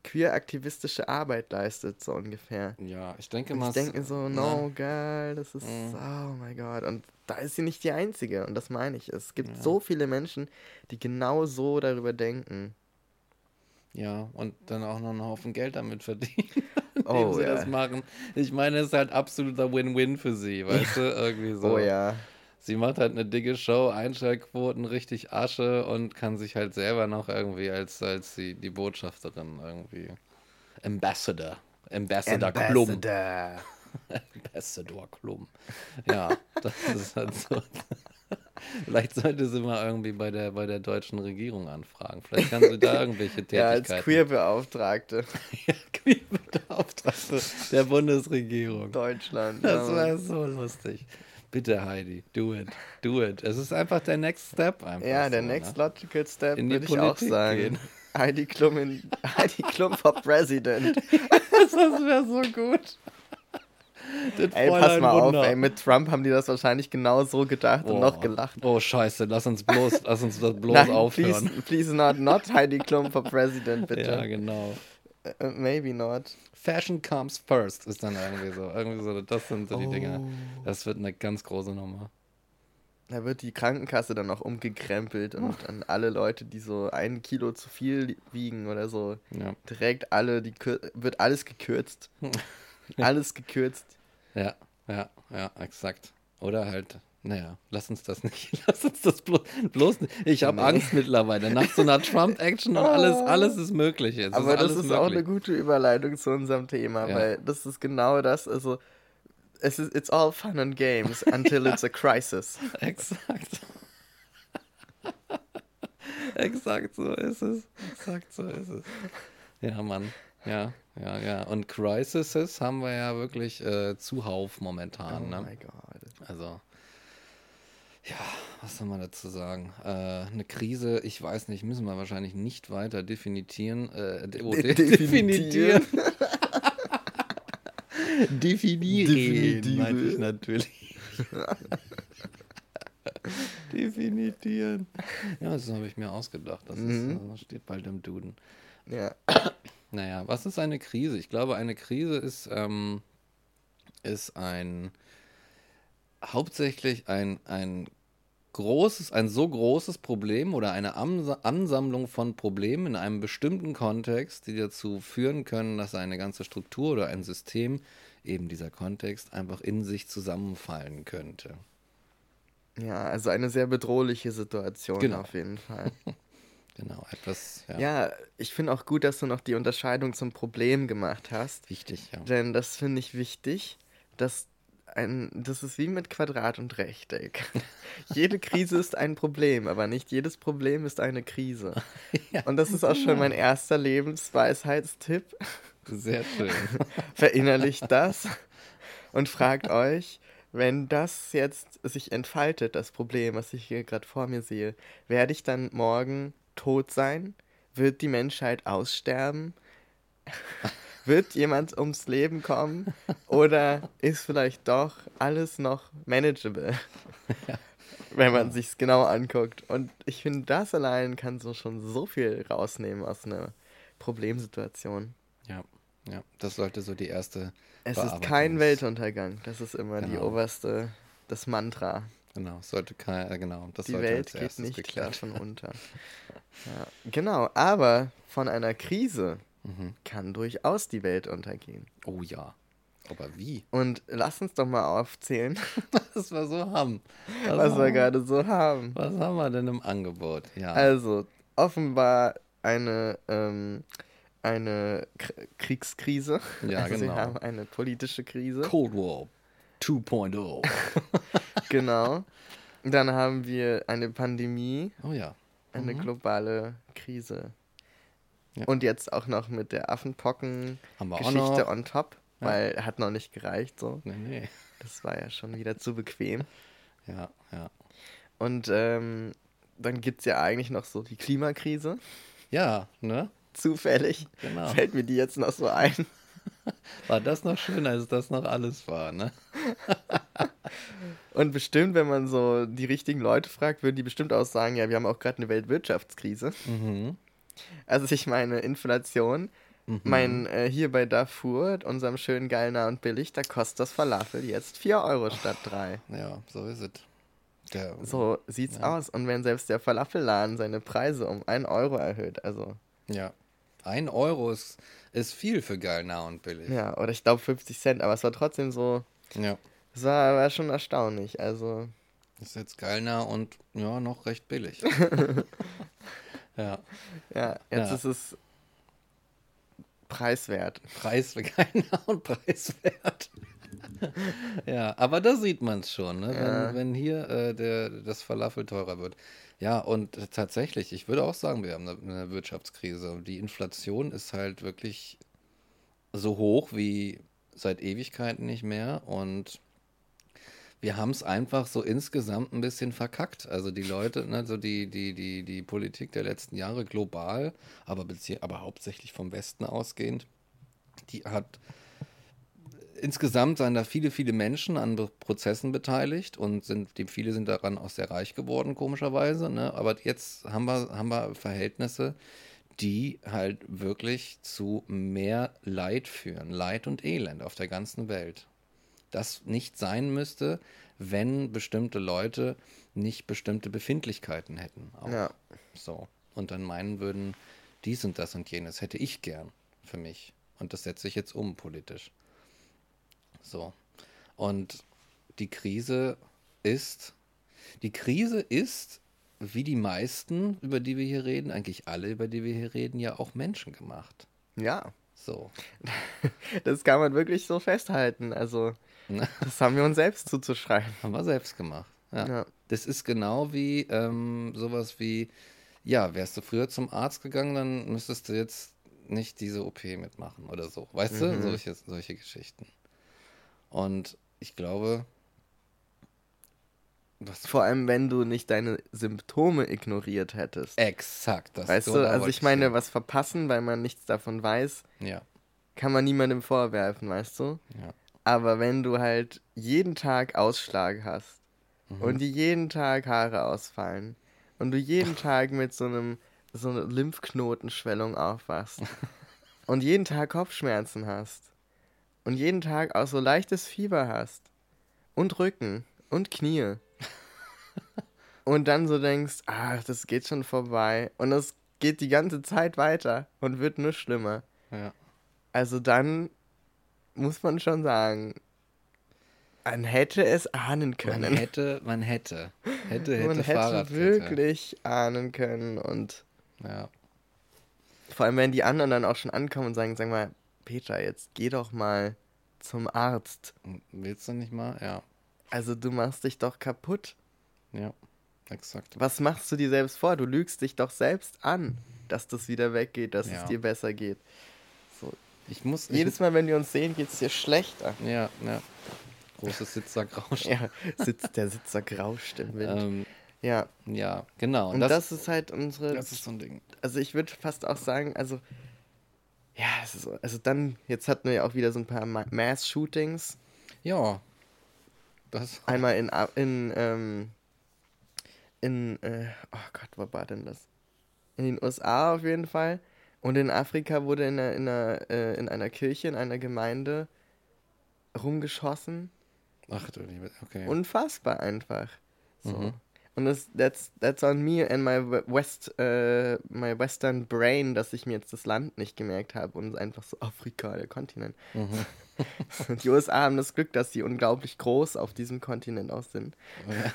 queer-aktivistische Arbeit leistet, so ungefähr. Ja, ich denke mal. Ich denke so, no, ja. geil, das ist, mhm. oh mein Gott. Und da ist sie nicht die Einzige, und das meine ich. Es gibt ja. so viele Menschen, die genau so darüber denken. Ja, und dann auch noch einen Haufen Geld damit verdienen, (laughs) (laughs) indem oh, sie ja. das machen. Ich meine, es ist halt absoluter Win-Win für sie, weißt du? Irgendwie so. Oh ja sie macht halt eine dicke Show, Einschaltquoten, richtig Asche und kann sich halt selber noch irgendwie als, als die, die Botschafterin irgendwie. Ambassador. Ambassador, Klum. Ambassador (laughs) Klum. Ja, das ist halt so. (laughs) Vielleicht sollte sie mal irgendwie bei der, bei der deutschen Regierung anfragen. Vielleicht kann sie da irgendwelche Tätigkeiten. (laughs) Ja, als Queerbeauftragte. ja, Queerbeauftragte der Bundesregierung. Deutschland. Das wäre so lustig. Bitte, Heidi, do it. Do it. Es ist einfach der Next Step. Einfach ja, der so, Next ne? Logical Step, würde ich auch sagen. Gehen. Heidi Klum, in, Heidi Klum for President. (laughs) das wäre so gut. ey, pass mal Wunder. auf, ey, mit Trump haben die das wahrscheinlich genau so gedacht oh. und noch gelacht. Oh, scheiße, lass uns bloß, lass uns das bloß Nein, aufhören. Please, please not, not Heidi Klum for President, (laughs) bitte. Ja, genau. Uh, maybe not. Fashion comes first ist dann irgendwie so. Irgendwie so, das sind so die oh. Dinge. Das wird eine ganz große Nummer. Da wird die Krankenkasse dann auch umgekrempelt und dann alle Leute, die so ein Kilo zu viel wiegen oder so, ja. direkt alle, die wird alles gekürzt. (laughs) alles gekürzt. Ja, ja, ja, exakt. Oder halt naja, lass uns das nicht. (laughs) Lass uns das bloß, bloß nicht. Ich habe nee. Angst mittlerweile. Nach so einer (laughs) Trump-Action und alles, alles ist möglich. Jetzt. Aber ist das ist möglich. auch eine gute Überleitung zu unserem Thema, ja. weil das ist genau das. Also, es ist, it's all fun and games until it's a crisis. (laughs) Exakt. Exakt so ist es. Exakt so ist es. Ja, Mann. Ja, ja, ja. Und Crises haben wir ja wirklich äh, zuhauf momentan. Oh ne? mein Gott. Also. Ja, was soll man dazu sagen? Äh, eine Krise, ich weiß nicht, müssen wir wahrscheinlich nicht weiter definieren. Äh, de oh, de definieren. Definieren, meinte ich natürlich. Definieren. Ja, das habe ich mir ausgedacht. Das, mhm. ist, das steht bald im Duden. Ja. Naja, was ist eine Krise? Ich glaube, eine Krise ist, ähm, ist ein hauptsächlich ein, ein großes, ein so großes Problem oder eine Ansammlung von Problemen in einem bestimmten Kontext, die dazu führen können, dass eine ganze Struktur oder ein System, eben dieser Kontext, einfach in sich zusammenfallen könnte. Ja, also eine sehr bedrohliche Situation genau. auf jeden Fall. (laughs) genau, etwas. Ja, ja ich finde auch gut, dass du noch die Unterscheidung zum Problem gemacht hast. Wichtig, ja. Denn das finde ich wichtig, dass ein, das ist wie mit Quadrat und Rechteck. (laughs) Jede Krise ist ein Problem, aber nicht jedes Problem ist eine Krise. (laughs) ja, und das ist auch schon mein erster Lebensweisheitstipp. Sehr schön. (laughs) Verinnerlicht das und fragt euch, wenn das jetzt sich entfaltet, das Problem, was ich hier gerade vor mir sehe, werde ich dann morgen tot sein? wird die Menschheit aussterben? Wird jemand ums Leben kommen? Oder ist vielleicht doch alles noch manageable? (laughs) Wenn man sich's genau anguckt. Und ich finde, das allein kann so schon so viel rausnehmen aus einer Problemsituation. Ja, ja, das sollte so die erste. Es ist kein Weltuntergang. Das ist immer genau. die oberste, das Mantra. Genau, sollte kein, äh, genau. Das die Welt geht nicht geklärt. davon unter. ja, genau, aber von einer Krise mhm. kann durchaus die Welt untergehen. Oh ja. Aber wie? Und lass uns doch mal aufzählen, (laughs) was wir so haben. Was, was wir gerade so haben. Was haben wir denn im Angebot? Ja. Also, offenbar eine, ähm, eine K Kriegskrise. Ja, also genau. Wir haben eine politische Krise. Cold War 2.0. (laughs) genau. Dann haben wir eine Pandemie. Oh ja. Eine mhm. globale Krise. Ja. Und jetzt auch noch mit der Affenpocken-Geschichte on top, ja. weil hat noch nicht gereicht so. Nee, nee. Das war ja schon wieder zu bequem. Ja, ja. Und ähm, dann gibt es ja eigentlich noch so die Klimakrise. Ja, ne? Zufällig. Genau. Fällt mir die jetzt noch so ein. (laughs) War das noch schön, als das noch alles war, ne? (laughs) Und bestimmt, wenn man so die richtigen Leute fragt, würden die bestimmt auch sagen, ja, wir haben auch gerade eine Weltwirtschaftskrise. Mhm. Also ich meine, Inflation. Mhm. Mein, äh, hier bei Darfur, unserem schönen Geilner und billig, da kostet das Falafel jetzt 4 Euro statt 3. Ja, so ist es. Der, so sieht's ja. aus. Und wenn selbst der Falafelladen seine Preise um 1 Euro erhöht, also. Ja. 1 Euro ist, ist viel für geil, nah und billig. Ja, oder ich glaube 50 Cent, aber es war trotzdem so. Ja. Es war, war schon erstaunlich. Also. Ist jetzt geil nah und ja, noch recht billig. (laughs) ja. Ja, jetzt ja. ist es preiswert. Preiswert, (laughs) und preiswert. (laughs) ja, aber da sieht man es schon, ne? Ja. wenn, wenn hier äh, der, das Falafel teurer wird. Ja, und tatsächlich, ich würde auch sagen, wir haben eine, eine Wirtschaftskrise. Die Inflation ist halt wirklich so hoch wie seit Ewigkeiten nicht mehr und wir haben es einfach so insgesamt ein bisschen verkackt. Also die Leute, also die, die, die, die Politik der letzten Jahre global, aber, aber hauptsächlich vom Westen ausgehend, die hat insgesamt seien da viele, viele Menschen an Prozessen beteiligt und sind, die viele sind daran auch sehr reich geworden, komischerweise. Ne? Aber jetzt haben wir, haben wir Verhältnisse, die halt wirklich zu mehr Leid führen. Leid und Elend auf der ganzen Welt. Das nicht sein müsste, wenn bestimmte Leute nicht bestimmte Befindlichkeiten hätten. Auch. Ja. So. Und dann meinen würden, dies und das und jenes hätte ich gern für mich. Und das setze ich jetzt um politisch. So. Und die Krise ist, die Krise ist, wie die meisten, über die wir hier reden, eigentlich alle, über die wir hier reden, ja auch menschengemacht. Ja. So. (laughs) Das kann man wirklich so festhalten. Also, (laughs) das haben wir uns selbst zuzuschreiben. Haben wir selbst gemacht. Ja. ja. Das ist genau wie ähm, sowas wie, ja, wärst du früher zum Arzt gegangen, dann müsstest du jetzt nicht diese OP mitmachen oder so. Weißt mhm. du? Solche, solche Geschichten. Und ich glaube. Vor allem, wenn du nicht deine Symptome ignoriert hättest. Exakt. Das weißt du, also ich meine, was verpassen, weil man nichts davon weiß, ja. kann man niemandem vorwerfen, weißt du? Ja. Aber wenn du halt jeden Tag Ausschlag hast mhm. und dir jeden Tag Haare ausfallen und du jeden Tag mit so einem so einer Lymphknotenschwellung aufwachst (laughs) und jeden Tag Kopfschmerzen hast und jeden Tag auch so leichtes Fieber hast und Rücken und Knie (laughs) und dann so denkst, ach, das geht schon vorbei und es geht die ganze Zeit weiter und wird nur schlimmer. Ja. Also dann muss man schon sagen, man hätte es ahnen können. Man hätte, man hätte, hätte, hätte man hätte wirklich ahnen können und ja. Vor allem, wenn die anderen dann auch schon ankommen und sagen, sag mal, Peter, jetzt geh doch mal zum Arzt. Willst du nicht mal? Ja. Also du machst dich doch kaputt. Ja, exakt. Was machst du dir selbst vor? Du lügst dich doch selbst an, dass das wieder weggeht, dass ja. es dir besser geht. Ich muss. Jedes Mal, wenn wir uns sehen, geht es dir schlechter. Ja, ja. Großes Sitzsack rauscht. ja, sitzt, der Sitzsack rauscht im Wind. Ähm, Ja. Ja, genau. Und, das, das, ist halt unsere. Das ist so ein Ding. Also ich würde fast auch sagen, also. Ja, so, also dann, jetzt hatten wir ja auch wieder so ein paar Mass-Shootings. Ja. Das (laughs) Einmal in, in, ähm, in, äh, oh Gott, wo war denn das? In den USA auf jeden Fall. Und in Afrika wurde in einer, in einer, äh, in einer Kirche, in einer Gemeinde rumgeschossen. Ach du Liebe, okay. Unfassbar einfach. So. Mhm. Und das, that's, that's on me and my West, uh, my Western Brain, dass ich mir jetzt das Land nicht gemerkt habe und einfach so (laughs) Afrika, der Kontinent. Mhm. (laughs) die USA haben das Glück, dass sie unglaublich groß auf diesem Kontinent auch sind. Ja.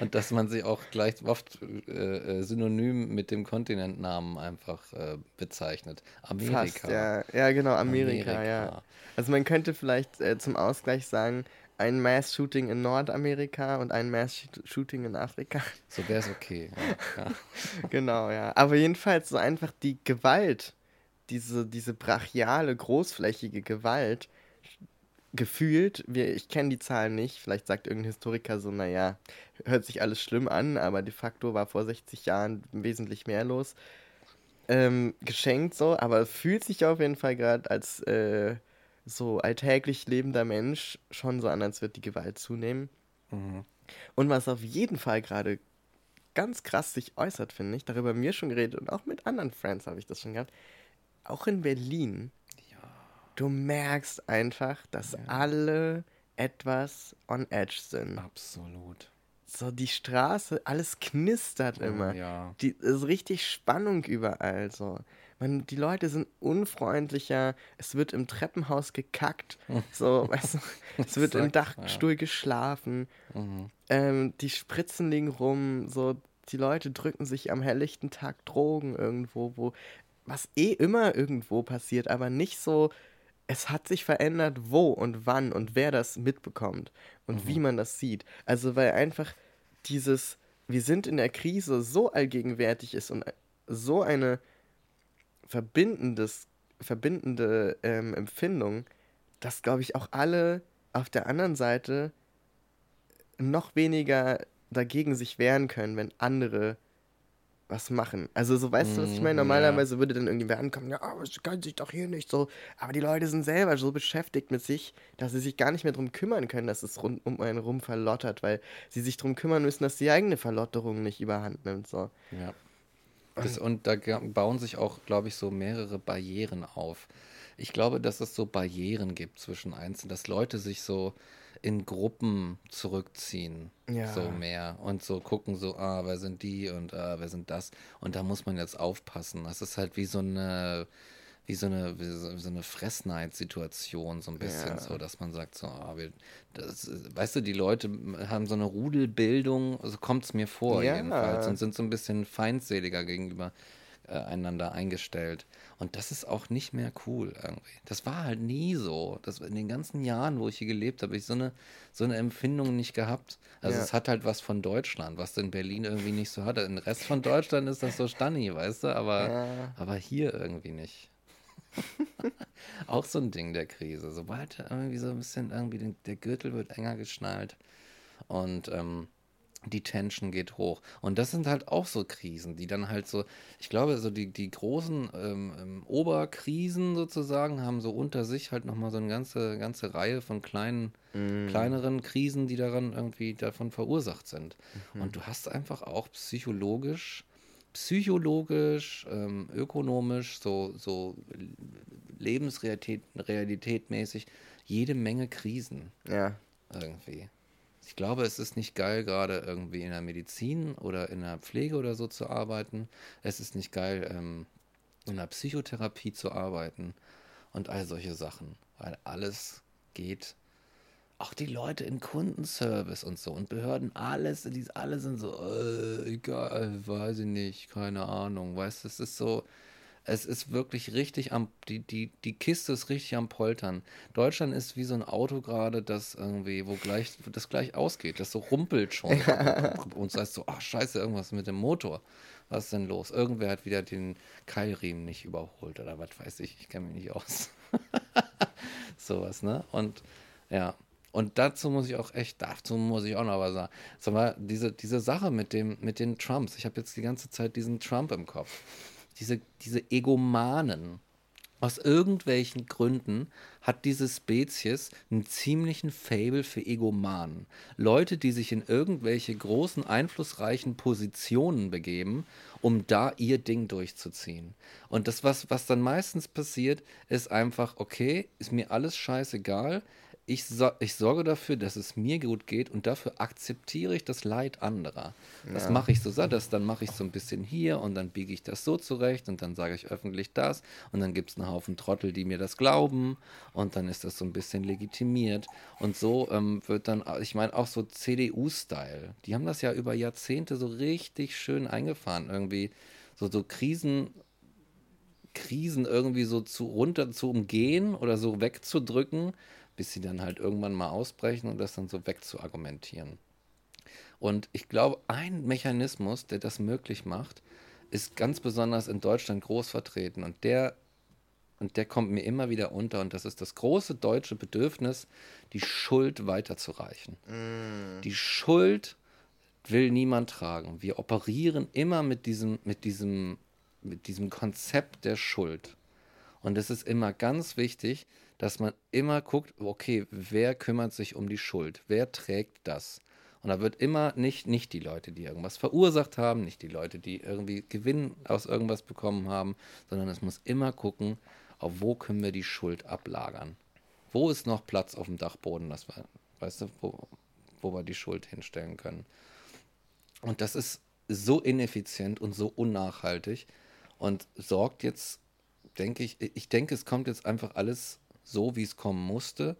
Und dass man sie auch gleich oft äh, äh, synonym mit dem Kontinentnamen einfach äh, bezeichnet. Amerika. Fast, ja. ja, genau, Amerika, Amerika, ja. Also man könnte vielleicht äh, zum Ausgleich sagen, ein Mass-Shooting in Nordamerika und ein Mass-Shooting in Afrika. So wäre es okay. Ja, ja. (laughs) genau, ja. Aber jedenfalls so einfach die Gewalt, diese, diese brachiale, großflächige Gewalt, gefühlt, wir, ich kenne die Zahlen nicht, vielleicht sagt irgendein Historiker so, naja, hört sich alles schlimm an, aber de facto war vor 60 Jahren wesentlich mehr los. Ähm, geschenkt so, aber fühlt sich auf jeden Fall gerade als äh, so alltäglich lebender Mensch schon so an, als wird die Gewalt zunehmen. Mhm. Und was auf jeden Fall gerade ganz krass sich äußert, finde ich, darüber mir schon geredet und auch mit anderen Friends habe ich das schon gehabt, auch in Berlin, ja. du merkst einfach, dass ja. alle etwas on edge sind. Absolut. So die Straße, alles knistert oh, immer. Ja. Die ist richtig Spannung überall so. Man, die Leute sind unfreundlicher, es wird im Treppenhaus gekackt, (laughs) so, weißt du, es wird im Dachstuhl ja. geschlafen, mhm. ähm, die Spritzen liegen rum, so, die Leute drücken sich am helllichten Tag Drogen irgendwo, wo, was eh immer irgendwo passiert, aber nicht so, es hat sich verändert, wo und wann und wer das mitbekommt und mhm. wie man das sieht. Also, weil einfach dieses, wir sind in der Krise so allgegenwärtig ist und so eine verbindendes, verbindende ähm, Empfindung, dass, glaube ich, auch alle auf der anderen Seite noch weniger dagegen sich wehren können, wenn andere was machen. Also so weißt mm, du, was ich meine? Mhm, Normalerweise ja. würde dann irgendwer ankommen, ja, aber es kann sich doch hier nicht so. Aber die Leute sind selber so beschäftigt mit sich, dass sie sich gar nicht mehr darum kümmern können, dass es rund um einen rum verlottert, weil sie sich darum kümmern müssen, dass die eigene Verlotterung nicht überhand nimmt. So. Ja. Das, und da bauen sich auch, glaube ich, so mehrere Barrieren auf. Ich glaube, dass es so Barrieren gibt zwischen Einzelnen, dass Leute sich so in Gruppen zurückziehen, ja. so mehr und so gucken, so, ah, wer sind die und ah, wer sind das? Und da muss man jetzt aufpassen. Das ist halt wie so eine wie so eine, wie so, eine Fressneid-Situation, so ein bisschen ja. so, dass man sagt, so, ah, wir, das, weißt du, die Leute haben so eine Rudelbildung, so kommt es mir vor ja. jedenfalls, und sind so ein bisschen feindseliger gegenüber äh, einander eingestellt. Und das ist auch nicht mehr cool irgendwie. Das war halt nie so. Das, in den ganzen Jahren, wo ich hier gelebt habe, habe ich so eine, so eine Empfindung nicht gehabt. Also ja. es hat halt was von Deutschland, was in Berlin irgendwie nicht so hat. Im Rest von Deutschland ist das so Stanni, weißt du, aber, aber hier irgendwie nicht. (laughs) auch so ein Ding der Krise. Sobald irgendwie so ein bisschen irgendwie den, der Gürtel wird enger geschnallt und ähm, die Tension geht hoch. Und das sind halt auch so Krisen, die dann halt so, ich glaube, so die, die großen ähm, ähm Oberkrisen sozusagen haben so unter sich halt nochmal so eine ganze, ganze Reihe von kleinen, mm. kleineren Krisen, die daran irgendwie davon verursacht sind. Mhm. Und du hast einfach auch psychologisch psychologisch, ähm, ökonomisch, so, so Lebensrealität Realität mäßig jede Menge Krisen. Ja. Irgendwie. Ich glaube, es ist nicht geil, gerade irgendwie in der Medizin oder in der Pflege oder so zu arbeiten. Es ist nicht geil, ähm, in der Psychotherapie zu arbeiten und all solche Sachen. Weil alles geht auch die Leute in Kundenservice und so und Behörden, alles, die alle sind so, äh, egal, weiß ich nicht, keine Ahnung, weißt du, es ist so, es ist wirklich richtig am, die, die, die Kiste ist richtig am Poltern. Deutschland ist wie so ein Auto gerade, das irgendwie, wo gleich, das gleich ausgeht, das so rumpelt schon. und heißt so, ach scheiße, irgendwas mit dem Motor. Was ist denn los? Irgendwer hat wieder den Keilriemen nicht überholt oder was weiß ich, ich kenne mich nicht aus. (laughs) Sowas, ne? Und ja, Und dazu muss ich auch echt, dazu muss ich auch noch was sagen. Sag mal, diese, diese Sache mit, dem, mit den Trumps, ich habe jetzt die ganze Zeit diesen Trump im Kopf. Diese, diese Egomanen. Aus irgendwelchen Gründen hat diese Spezies einen ziemlichen Fable für Egomanen. Leute, die sich in irgendwelche großen, einflussreichen Positionen begeben, um da ihr Ding durchzuziehen. Und das, was, was dann meistens passiert, ist einfach, okay, ist mir alles scheißegal, ich, so, ich sorge dafür, dass es mir gut geht und dafür akzeptiere ich das Leid anderer. Ja. Das mache ich so das, dann mache ich so ein bisschen hier und dann biege ich das so zurecht und dann sage ich öffentlich das und dann gibt es einen Haufen Trottel, die mir das glauben und dann ist das so ein bisschen legitimiert und so ähm, wird dann, ich meine auch so CDU-Style, die haben das ja über Jahrzehnte so richtig schön eingefahren, irgendwie so, so Krisen Krisen irgendwie so zu runter zu umgehen oder so wegzudrücken, bis sie dann halt irgendwann mal ausbrechen und das dann so wegzuargumentieren. Und ich glaube, ein Mechanismus, der das möglich macht, ist ganz besonders in Deutschland groß vertreten und der und der kommt mir immer wieder unter und das ist das große deutsche Bedürfnis, die Schuld weiterzureichen. Mm. Die Schuld will niemand tragen. Wir operieren immer mit diesem, mit diesem, mit diesem Konzept der Schuld. Und es ist immer ganz wichtig, dass man immer guckt, okay, wer kümmert sich um die Schuld? Wer trägt das? Und da wird immer nicht, nicht die Leute, die irgendwas verursacht haben, nicht die Leute, die irgendwie Gewinn aus irgendwas bekommen haben, sondern es muss immer gucken, auf wo können wir die Schuld ablagern? Wo ist noch Platz auf dem Dachboden, dass wir, weißt du, wo, wo wir die Schuld hinstellen können? Und das ist so ineffizient und so unnachhaltig und sorgt jetzt, denke ich, ich denke, es kommt jetzt einfach alles so, wie es kommen musste.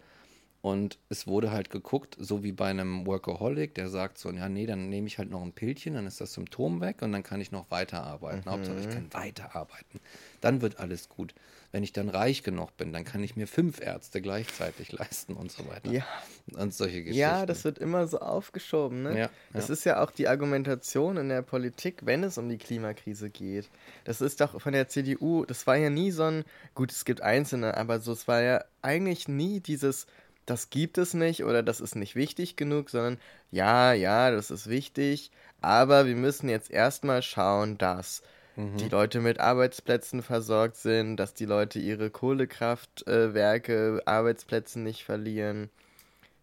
Und es wurde halt geguckt, so wie bei einem Workaholic, der sagt so, ja, nee, dann nehme ich halt noch ein Pillchen, dann ist das Symptom weg und dann kann ich noch weiterarbeiten. Mhm. Hauptsache, ich kann weiterarbeiten. Dann wird alles gut. Wenn ich dann reich genug bin, dann kann ich mir fünf Ärzte gleichzeitig (laughs) leisten und so weiter. Ja. Und solche Geschichten. Ja, das wird immer so aufgeschoben, ne? Ja, das ja. ist ja auch die Argumentation in der Politik, wenn es um die Klimakrise geht. Das ist doch von der CDU, das war ja nie so ein, gut, es gibt Einzelne, aber so, es war ja eigentlich nie dieses das gibt es nicht oder das ist nicht wichtig genug, sondern ja, ja, das ist wichtig, aber wir müssen jetzt erstmal schauen, dass mhm. die Leute mit Arbeitsplätzen versorgt sind, dass die Leute ihre Kohlekraftwerke, äh, Arbeitsplätze nicht verlieren,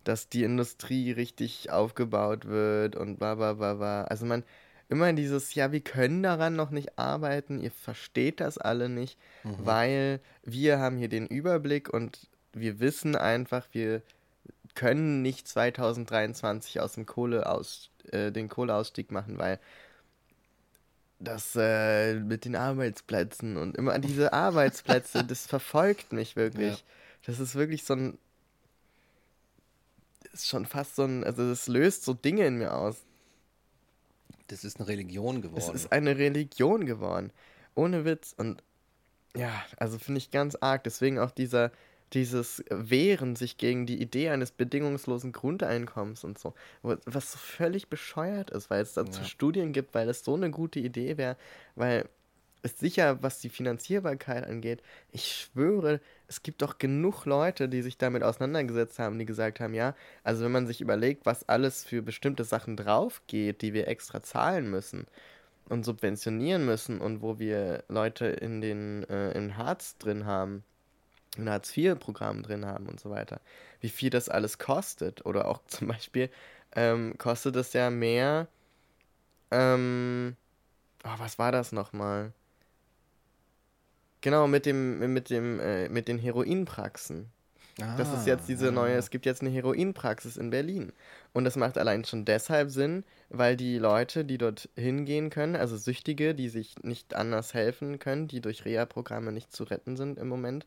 dass die Industrie richtig aufgebaut wird und bla bla bla bla. Also man, immer dieses, ja, wir können daran noch nicht arbeiten, ihr versteht das alle nicht, mhm. weil wir haben hier den Überblick und wir wissen einfach, wir können nicht 2023 aus dem Kohleaus, äh, den Kohleausstieg machen, weil das äh, mit den Arbeitsplätzen und immer diese Arbeitsplätze, (laughs) das verfolgt mich wirklich. Ja. Das ist wirklich so ein. Ist schon fast so ein. Also, das löst so Dinge in mir aus. Das ist eine Religion geworden. Es ist eine Religion geworden. Ohne Witz. Und ja, also finde ich ganz arg. Deswegen auch dieser, dieses Wehren sich gegen die Idee eines bedingungslosen Grundeinkommens und so, was so völlig bescheuert ist, weil es dazu ja. Studien gibt, weil es so eine gute Idee wäre, weil es sicher, was die Finanzierbarkeit angeht, ich schwöre, es gibt doch genug Leute, die sich damit auseinandergesetzt haben, die gesagt haben, ja, also wenn man sich überlegt, was alles für bestimmte Sachen drauf geht, die wir extra zahlen müssen und subventionieren müssen und wo wir Leute in den äh, in Harz drin haben, ein Hartz-IV-Programm drin haben und so weiter. Wie viel das alles kostet. Oder auch (laughs) zum Beispiel ähm, kostet es ja mehr. Ähm, oh, was war das nochmal? Genau, mit dem, mit dem, äh, mit den Heroinpraxen. Ah, das ist jetzt diese neue, es gibt jetzt eine Heroinpraxis in Berlin. Und das macht allein schon deshalb Sinn, weil die Leute, die dort hingehen können, also Süchtige, die sich nicht anders helfen können, die durch Reha-Programme nicht zu retten sind im Moment,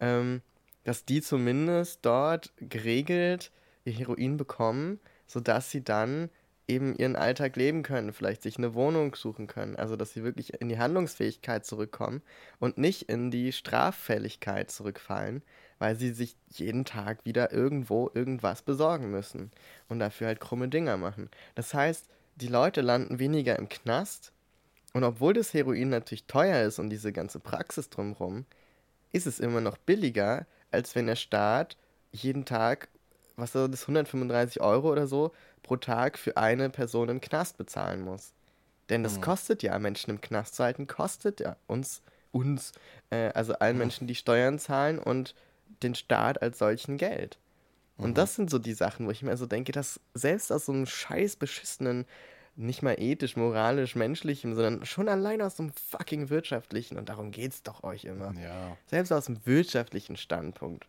ähm, dass die zumindest dort geregelt ihr Heroin bekommen, sodass sie dann eben ihren Alltag leben können, vielleicht sich eine Wohnung suchen können, also dass sie wirklich in die Handlungsfähigkeit zurückkommen und nicht in die Straffälligkeit zurückfallen, weil sie sich jeden Tag wieder irgendwo irgendwas besorgen müssen und dafür halt krumme Dinger machen. Das heißt, die Leute landen weniger im Knast und obwohl das Heroin natürlich teuer ist und diese ganze Praxis drumherum, ist es immer noch billiger, als wenn der Staat jeden Tag, was soll das, 135 Euro oder so pro Tag für eine Person im Knast bezahlen muss. Denn das mhm. kostet ja Menschen im Knast zu halten, kostet ja uns, uns, äh, also allen mhm. Menschen, die Steuern zahlen und den Staat als solchen Geld. Und mhm. das sind so die Sachen, wo ich mir so denke, dass selbst aus so einem scheiß beschissenen, nicht mal ethisch, moralisch, menschlichem, sondern schon allein aus dem fucking wirtschaftlichen, und darum geht's doch euch immer. Ja. Selbst aus dem wirtschaftlichen Standpunkt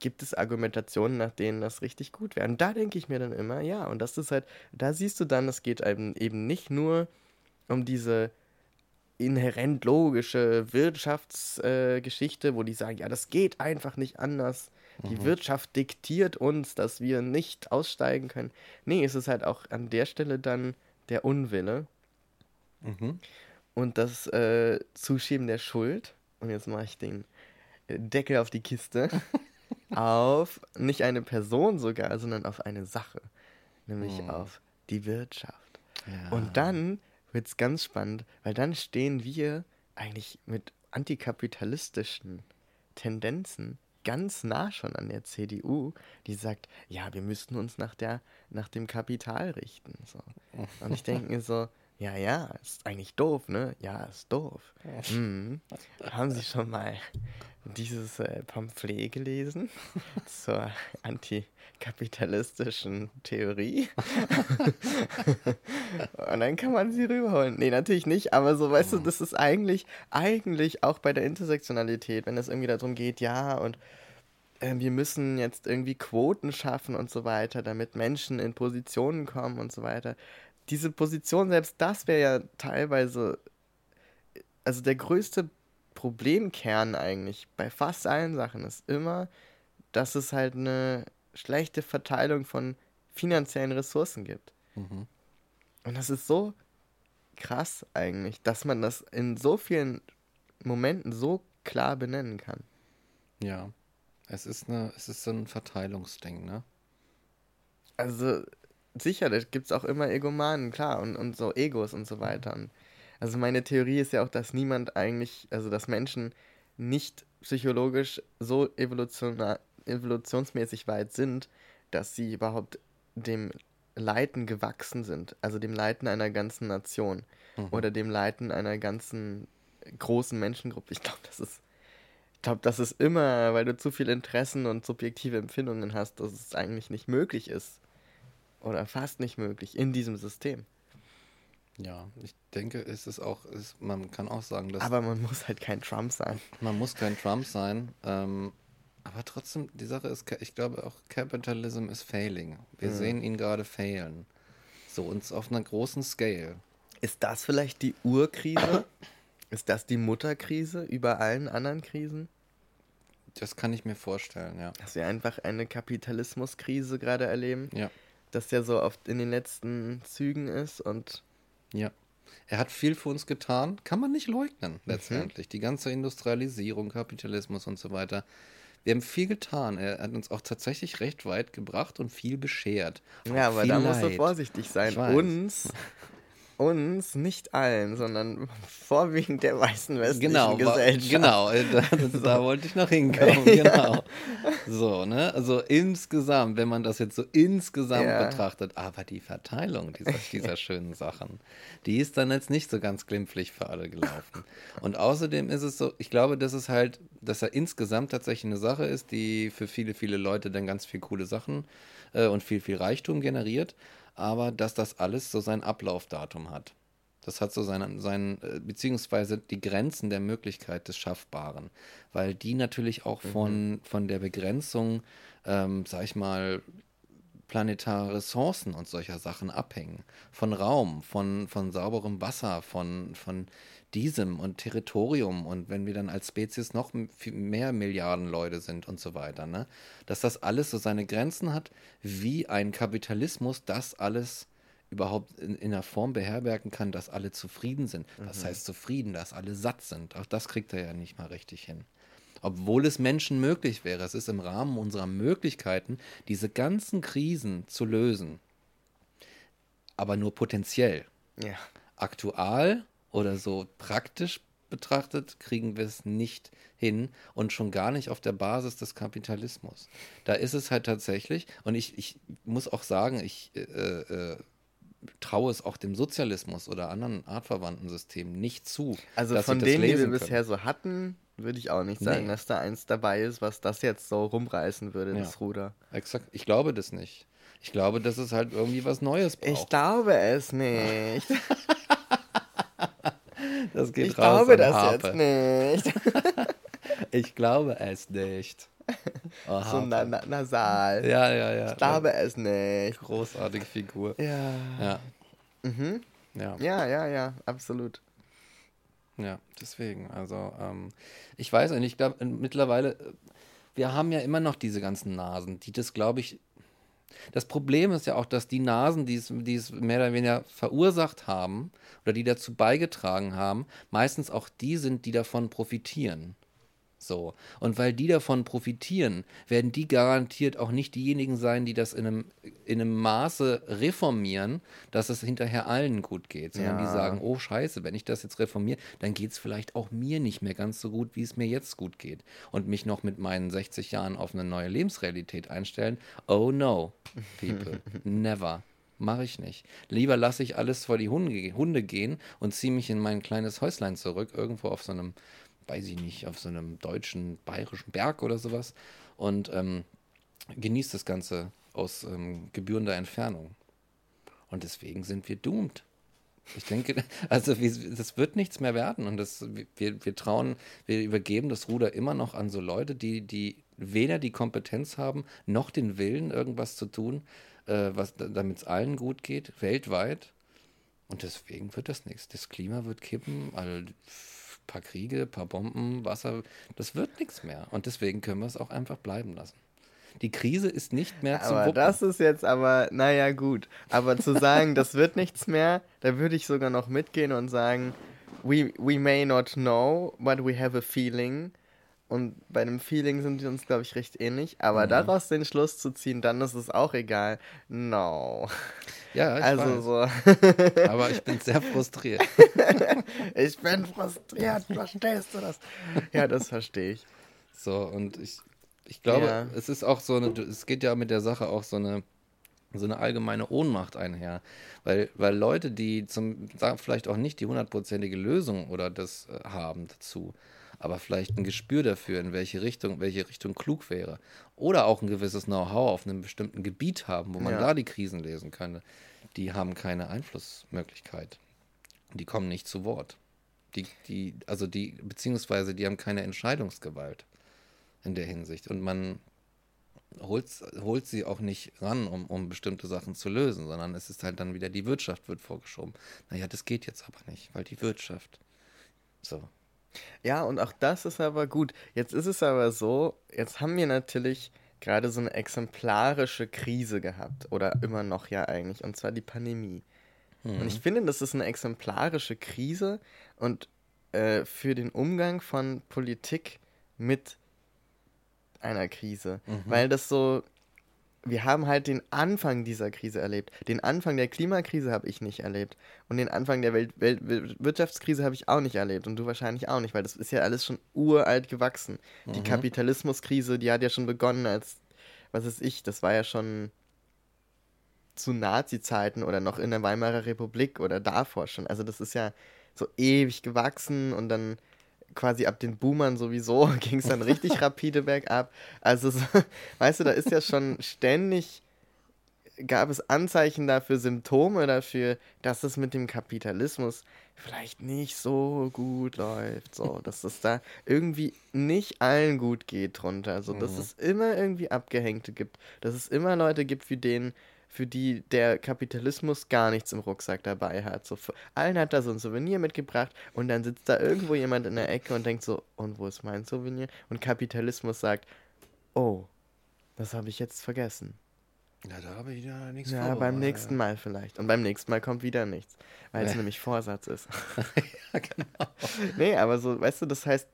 gibt es Argumentationen, nach denen das richtig gut wäre. Und da denke ich mir dann immer, ja, und das ist halt, da siehst du dann, es geht eben, eben nicht nur um diese inhärent logische Wirtschaftsgeschichte, äh, wo die sagen, ja, das geht einfach nicht anders. Die mhm. Wirtschaft diktiert uns, dass wir nicht aussteigen können. Nee, es ist halt auch an der Stelle dann der Unwille mhm. und das äh, Zuschieben der Schuld. Und jetzt mache ich den Deckel auf die Kiste. (laughs) auf nicht eine Person sogar, sondern auf eine Sache. Nämlich mhm. auf die Wirtschaft. Ja. Und dann wird es ganz spannend, weil dann stehen wir eigentlich mit antikapitalistischen Tendenzen ganz nah schon an der CDU, die sagt, ja, wir müssten uns nach, der, nach dem Kapital richten. So. Und ich denke mir so, ja, ja, ist eigentlich doof, ne? Ja, ist doof. Hm. Haben Sie schon mal dieses äh, Pamphlet gelesen (laughs) zur antikapitalistischen Theorie? (laughs) Und dann kann man sie rüberholen. Nee, natürlich nicht, aber so, weißt du, das ist eigentlich, eigentlich auch bei der Intersektionalität, wenn es irgendwie darum geht, ja, und äh, wir müssen jetzt irgendwie Quoten schaffen und so weiter, damit Menschen in Positionen kommen und so weiter diese Position, selbst das wäre ja teilweise, also der größte Problemkern eigentlich bei fast allen Sachen ist immer, dass es halt eine schlechte Verteilung von finanziellen Ressourcen gibt. Mhm. Und das ist so krass eigentlich, dass man das in so vielen Momenten so klar benennen kann. Ja, es ist eine, es ist so ein Verteilungsding, ne? Also sicher, da gibt es auch immer Egomanen, klar, und, und so Egos und so weiter. Und also meine Theorie ist ja auch, dass niemand eigentlich, also dass Menschen nicht psychologisch so evolutionsmäßig weit sind, dass sie überhaupt dem Leiten gewachsen sind, also dem Leiten einer ganzen Nation mhm. oder dem Leiten einer ganzen großen Menschengruppe. Ich glaube, das ist, ich glaube, das ist immer, weil du zu viele Interessen und subjektive Empfindungen hast, dass es eigentlich nicht möglich ist, oder fast nicht möglich in diesem System. Ja, ich denke, es ist auch, es, man kann auch sagen, dass. Aber man muss halt kein Trump sein. Man muss kein Trump sein. Ähm, aber trotzdem, die Sache ist, ich glaube auch, Capitalism is failing. Wir mhm. sehen ihn gerade failen. So, uns auf einer großen Scale. Ist das vielleicht die Urkrise? ist das die Mutterkrise über allen anderen Krisen? Das kann ich mir vorstellen, ja. Dass wir einfach eine Kapitalismuskrise gerade erleben. Ja dass der so oft in den letzten Zügen ist und. Ja. Er hat viel für uns getan, kann man nicht leugnen, mhm. letztendlich. Mhm. Die ganze Industrialisierung, Kapitalismus und so weiter. Wir haben viel getan. Er hat uns auch tatsächlich recht weit gebracht und viel beschert. Ja, aber da musst du vorsichtig sein. Uns (laughs) uns, nicht allen, sondern (laughs) vorwiegend der weißen westlichen genau, Gesellschaft. Genau, äh, da, da (laughs) wollte ich noch hinkommen, (laughs) genau. So, ne? Also insgesamt, wenn man das jetzt so insgesamt ja. betrachtet, aber die Verteilung dieser, dieser schönen Sachen, die ist dann jetzt nicht so ganz glimpflich für alle gelaufen. Und außerdem ist es so, ich glaube, dass es halt, dass er insgesamt tatsächlich eine Sache ist, die für viele, viele Leute dann ganz viel coole Sachen äh, und viel, viel Reichtum generiert aber dass das alles so sein Ablaufdatum hat. Das hat so sein, sein, äh, beziehungsweise die Grenzen der Möglichkeit des Schaffbaren, weil die natürlich auch mhm. von, von der Begrenzung, ähm, sag ich mal, planetare Ressourcen und solcher Sachen abhängen. Von Raum, von, von sauberem Wasser, von, von diesem und Territorium und wenn wir dann als Spezies noch mehr Milliarden Leute sind und so weiter, ne? dass das alles so seine Grenzen hat, wie ein Kapitalismus das alles überhaupt in, in einer Form beherbergen kann, dass alle zufrieden sind. Mhm. Was heißt zufrieden, dass alle satt sind? Auch das kriegt er ja nicht mal richtig hin. Obwohl es Menschen möglich wäre, es ist im Rahmen unserer Möglichkeiten, diese ganzen Krisen zu lösen. Aber nur potenziell. Ja. Aktual oder so praktisch betrachtet, kriegen wir es nicht hin und schon gar nicht auf der Basis des Kapitalismus. Da ist es halt tatsächlich, und ich, ich muss auch sagen, ich äh, äh, traue es auch dem Sozialismus oder anderen artverwandten Systemen nicht zu. Also von denen, die wir können. bisher so hatten, würde ich auch nicht sagen, nee. dass da eins dabei ist, was das jetzt so rumreißen würde, ja. das Ruder. Exakt. Ich glaube das nicht. Ich glaube, dass es halt irgendwie was Neues braucht. Ich glaube es nicht. (laughs) das geht ich raus. Ich glaube das Harpe. jetzt nicht. (laughs) ich glaube es nicht. (laughs) Oh, so na, na, nasal. Ja, ja, ja. Ich glaube ja. es nicht. Großartige Figur. Ja. Ja. Mhm. Ja. ja, ja, ja, absolut. Ja, deswegen. Also, ähm, ich weiß nicht, ich glaube, mittlerweile, wir haben ja immer noch diese ganzen Nasen, die das, glaube ich, das Problem ist ja auch, dass die Nasen, die es, die es mehr oder weniger verursacht haben oder die dazu beigetragen haben, meistens auch die sind, die davon profitieren. So. Und weil die davon profitieren, werden die garantiert auch nicht diejenigen sein, die das in einem, in einem Maße reformieren, dass es hinterher allen gut geht, sondern ja. die sagen, oh scheiße, wenn ich das jetzt reformiere, dann geht es vielleicht auch mir nicht mehr ganz so gut, wie es mir jetzt gut geht. Und mich noch mit meinen 60 Jahren auf eine neue Lebensrealität einstellen, oh no, people, (laughs) never. Mache ich nicht. Lieber lasse ich alles vor die Hunde, Hunde gehen und ziehe mich in mein kleines Häuslein zurück, irgendwo auf so einem weiß ich nicht, auf so einem deutschen, bayerischen Berg oder sowas und ähm, genießt das Ganze aus ähm, gebührender Entfernung. Und deswegen sind wir doomed. Ich denke, (laughs) also das wird nichts mehr werden und das, wir, wir trauen, wir übergeben das Ruder immer noch an so Leute, die, die weder die Kompetenz haben, noch den Willen, irgendwas zu tun, äh, damit es allen gut geht, weltweit. Und deswegen wird das nichts. Das Klima wird kippen, also paar Kriege, paar Bomben, Wasser, das wird nichts mehr. Und deswegen können wir es auch einfach bleiben lassen. Die Krise ist nicht mehr zu Aber das ist jetzt aber, naja, gut. Aber zu sagen, das wird nichts mehr, da würde ich sogar noch mitgehen und sagen, we, we may not know, but we have a feeling. Und bei dem Feeling sind wir uns, glaube ich, recht ähnlich. Aber mhm. daraus den Schluss zu ziehen, dann ist es auch egal. No. Ja, ich also weiß. so. (laughs) Aber ich bin sehr frustriert. (laughs) ich bin frustriert, verstehst du das? Ja, das verstehe ich. So, und ich, ich glaube, ja. es ist auch so eine, es geht ja mit der Sache auch so eine, so eine allgemeine Ohnmacht einher. Weil, weil Leute, die zum, vielleicht auch nicht die hundertprozentige Lösung oder das äh, haben dazu, aber vielleicht ein Gespür dafür, in welche Richtung, welche Richtung klug wäre. Oder auch ein gewisses Know-how auf einem bestimmten Gebiet haben, wo man ja. da die Krisen lesen könnte. Die haben keine Einflussmöglichkeit. Die kommen nicht zu Wort. Die, die, also die, beziehungsweise die haben keine Entscheidungsgewalt in der Hinsicht. Und man holt, holt sie auch nicht ran, um, um bestimmte Sachen zu lösen, sondern es ist halt dann wieder die Wirtschaft wird vorgeschoben. Naja, das geht jetzt aber nicht, weil die Wirtschaft. So, ja, und auch das ist aber gut. Jetzt ist es aber so, jetzt haben wir natürlich gerade so eine exemplarische Krise gehabt. Oder immer noch ja eigentlich. Und zwar die Pandemie. Mhm. Und ich finde, das ist eine exemplarische Krise und äh, für den Umgang von Politik mit einer Krise. Mhm. Weil das so, wir haben halt den Anfang dieser Krise erlebt. Den Anfang der Klimakrise habe ich nicht erlebt. Und den Anfang der Welt Welt Wirtschaftskrise habe ich auch nicht erlebt. Und du wahrscheinlich auch nicht, weil das ist ja alles schon uralt gewachsen. Mhm. Die Kapitalismuskrise, die hat ja schon begonnen als, was ist ich, das war ja schon zu Nazi-Zeiten oder noch in der Weimarer Republik oder davor schon. Also das ist ja so ewig gewachsen und dann quasi ab den Boomern sowieso (laughs) ging es dann richtig rapide bergab. Also, so, (laughs) weißt du, da ist ja schon ständig, gab es Anzeichen dafür, Symptome dafür, dass es mit dem Kapitalismus vielleicht nicht so gut läuft. So, dass es da irgendwie nicht allen gut geht drunter. Also, dass mhm. es immer irgendwie Abgehängte gibt. Dass es immer Leute gibt, für denen für die der Kapitalismus gar nichts im Rucksack dabei hat. So allen hat er so ein Souvenir mitgebracht und dann sitzt da irgendwo jemand in der Ecke und denkt so, und wo ist mein Souvenir? Und Kapitalismus sagt, oh, das habe ich jetzt vergessen. Ja, da habe ich ja nichts Ja, beim nächsten Mal vielleicht. Und beim nächsten Mal kommt wieder nichts, weil es nämlich Vorsatz ist. (laughs) ja, genau. (laughs) nee, aber so, weißt du, das heißt,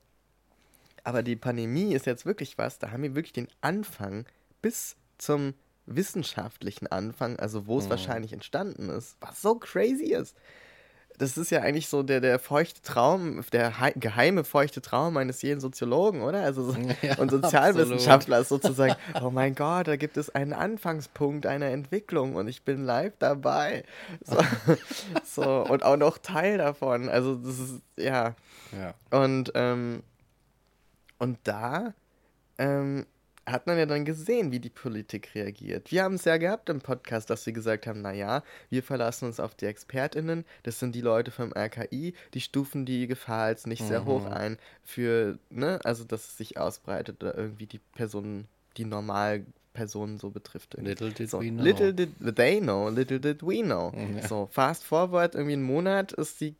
aber die Pandemie ist jetzt wirklich was, da haben wir wirklich den Anfang bis zum wissenschaftlichen Anfang, also wo es mhm. wahrscheinlich entstanden ist, was so crazy ist. das ist ja eigentlich so der, der feuchte Traum, der geheime feuchte Traum eines jeden Soziologen, oder? Also so, (laughs) ja, und Sozialwissenschaftler sozusagen, (laughs) oh mein Gott, da gibt es einen Anfangspunkt einer Entwicklung und ich bin live dabei. So, (laughs) so und auch noch Teil davon. Also das ist, ja. ja. Und, ähm, und da ähm, hat man ja dann gesehen, wie die Politik reagiert. Wir haben es ja gehabt im Podcast, dass sie gesagt haben, naja, wir verlassen uns auf die ExpertInnen, das sind die Leute vom RKI, die stufen die Gefahr als nicht sehr mhm. hoch ein für, ne, also dass es sich ausbreitet oder irgendwie die Personen, die normal Personen so betrifft. Irgendwie. Little did so, we know. Little did they know, little did we know. Ja. So, fast forward, irgendwie einen Monat ist die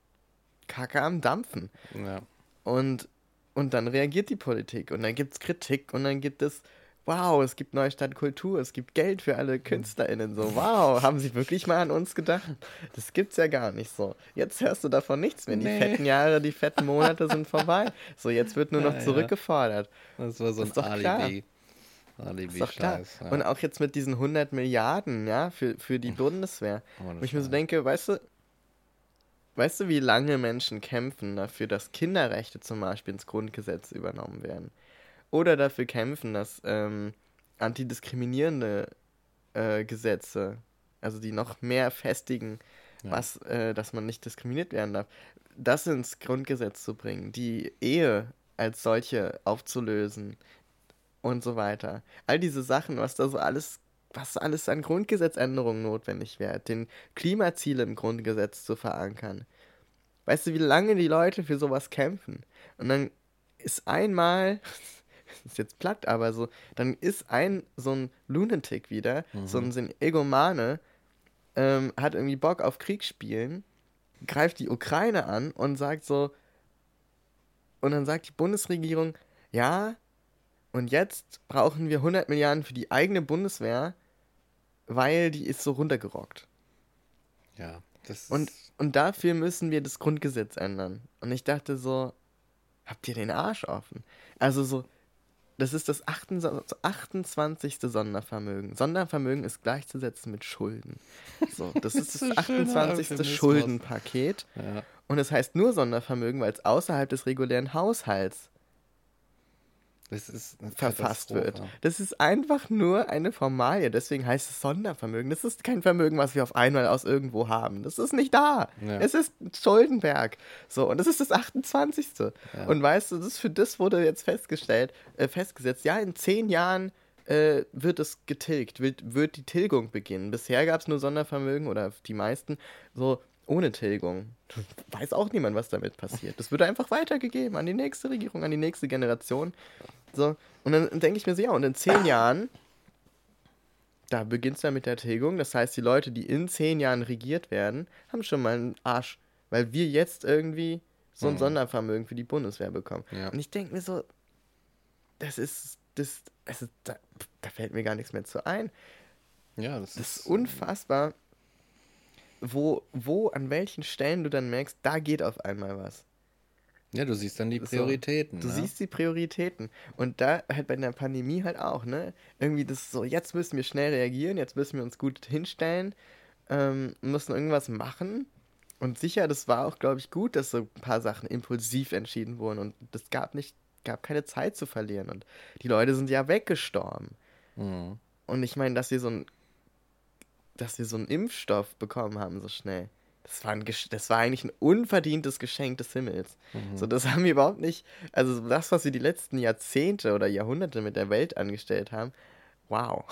Kacke am Dampfen. Ja. Und und dann reagiert die Politik und dann gibt es Kritik und dann gibt es, wow, es gibt Neustadt Kultur, es gibt Geld für alle KünstlerInnen. So, wow, haben sie wirklich mal an uns gedacht? Das gibt's ja gar nicht so. Jetzt hörst du davon nichts mehr. Nee. Die fetten Jahre, die fetten Monate sind vorbei. So, jetzt wird nur noch ja, zurückgefordert. Das war so ein Alibi. Alibi ist doch klar. Ja. Und auch jetzt mit diesen 100 Milliarden, ja, für, für die Bundeswehr. Oh, Wo ich mir so denke, weißt du, Weißt du, wie lange Menschen kämpfen dafür, dass Kinderrechte zum Beispiel ins Grundgesetz übernommen werden? Oder dafür kämpfen, dass ähm, antidiskriminierende äh, Gesetze, also die noch mehr festigen, ja. was, äh, dass man nicht diskriminiert werden darf, das ins Grundgesetz zu bringen, die Ehe als solche aufzulösen und so weiter. All diese Sachen, was da so alles was alles an Grundgesetzänderungen notwendig wäre, den Klimaziele im Grundgesetz zu verankern. Weißt du, wie lange die Leute für sowas kämpfen? Und dann ist einmal, (laughs) das ist jetzt platt, aber so, dann ist ein so ein Lunatic wieder, mhm. so, ein, so ein Egomane, ähm, hat irgendwie Bock auf Krieg spielen, greift die Ukraine an und sagt so, und dann sagt die Bundesregierung, ja, und jetzt brauchen wir 100 Milliarden für die eigene Bundeswehr, weil die ist so runtergerockt. Ja, das ist. Und, und dafür müssen wir das Grundgesetz ändern. Und ich dachte so, habt ihr den Arsch offen? Also so, das ist das 28. Sondervermögen. Sondervermögen ist gleichzusetzen mit Schulden. So, das, (laughs) das ist das 28. Schuldenpaket. Ja. Und es heißt nur Sondervermögen, weil es außerhalb des regulären Haushalts verfasst wird. Das ist einfach nur eine Formalie. Deswegen heißt es Sondervermögen. Das ist kein Vermögen, was wir auf einmal aus irgendwo haben. Das ist nicht da. Ja. Es ist Schuldenberg. So, und das ist das 28. Ja. Und weißt du, das für das wurde jetzt festgestellt, äh, festgesetzt, ja, in zehn Jahren äh, wird es getilgt, wird, wird die Tilgung beginnen. Bisher gab es nur Sondervermögen oder die meisten so ohne Tilgung. Weiß auch niemand, was damit passiert. Das wird einfach weitergegeben an die nächste Regierung, an die nächste Generation. So, und dann denke ich mir so, ja, und in zehn Jahren, da beginnt es dann mit der Tilgung. Das heißt, die Leute, die in zehn Jahren regiert werden, haben schon mal einen Arsch. Weil wir jetzt irgendwie so ein mhm. Sondervermögen für die Bundeswehr bekommen. Ja. Und ich denke mir so, das ist, das, also, da, da, fällt mir gar nichts mehr zu ein. Ja, das, das ist, ist unfassbar, wo, wo, an welchen Stellen du dann merkst, da geht auf einmal was. Ja, du siehst dann die Prioritäten. So, du ne? siehst die Prioritäten. Und da halt bei der Pandemie halt auch, ne? Irgendwie das so, jetzt müssen wir schnell reagieren, jetzt müssen wir uns gut hinstellen, ähm, müssen irgendwas machen. Und sicher, das war auch, glaube ich, gut, dass so ein paar Sachen impulsiv entschieden wurden und es gab nicht, gab keine Zeit zu verlieren. Und die Leute sind ja weggestorben. Mhm. Und ich meine, dass wir so ein, dass wir so einen Impfstoff bekommen haben so schnell das war, ein, das war eigentlich ein unverdientes Geschenk des Himmels. Mhm. So, das haben wir überhaupt nicht, also das, was wir die letzten Jahrzehnte oder Jahrhunderte mit der Welt angestellt haben, wow.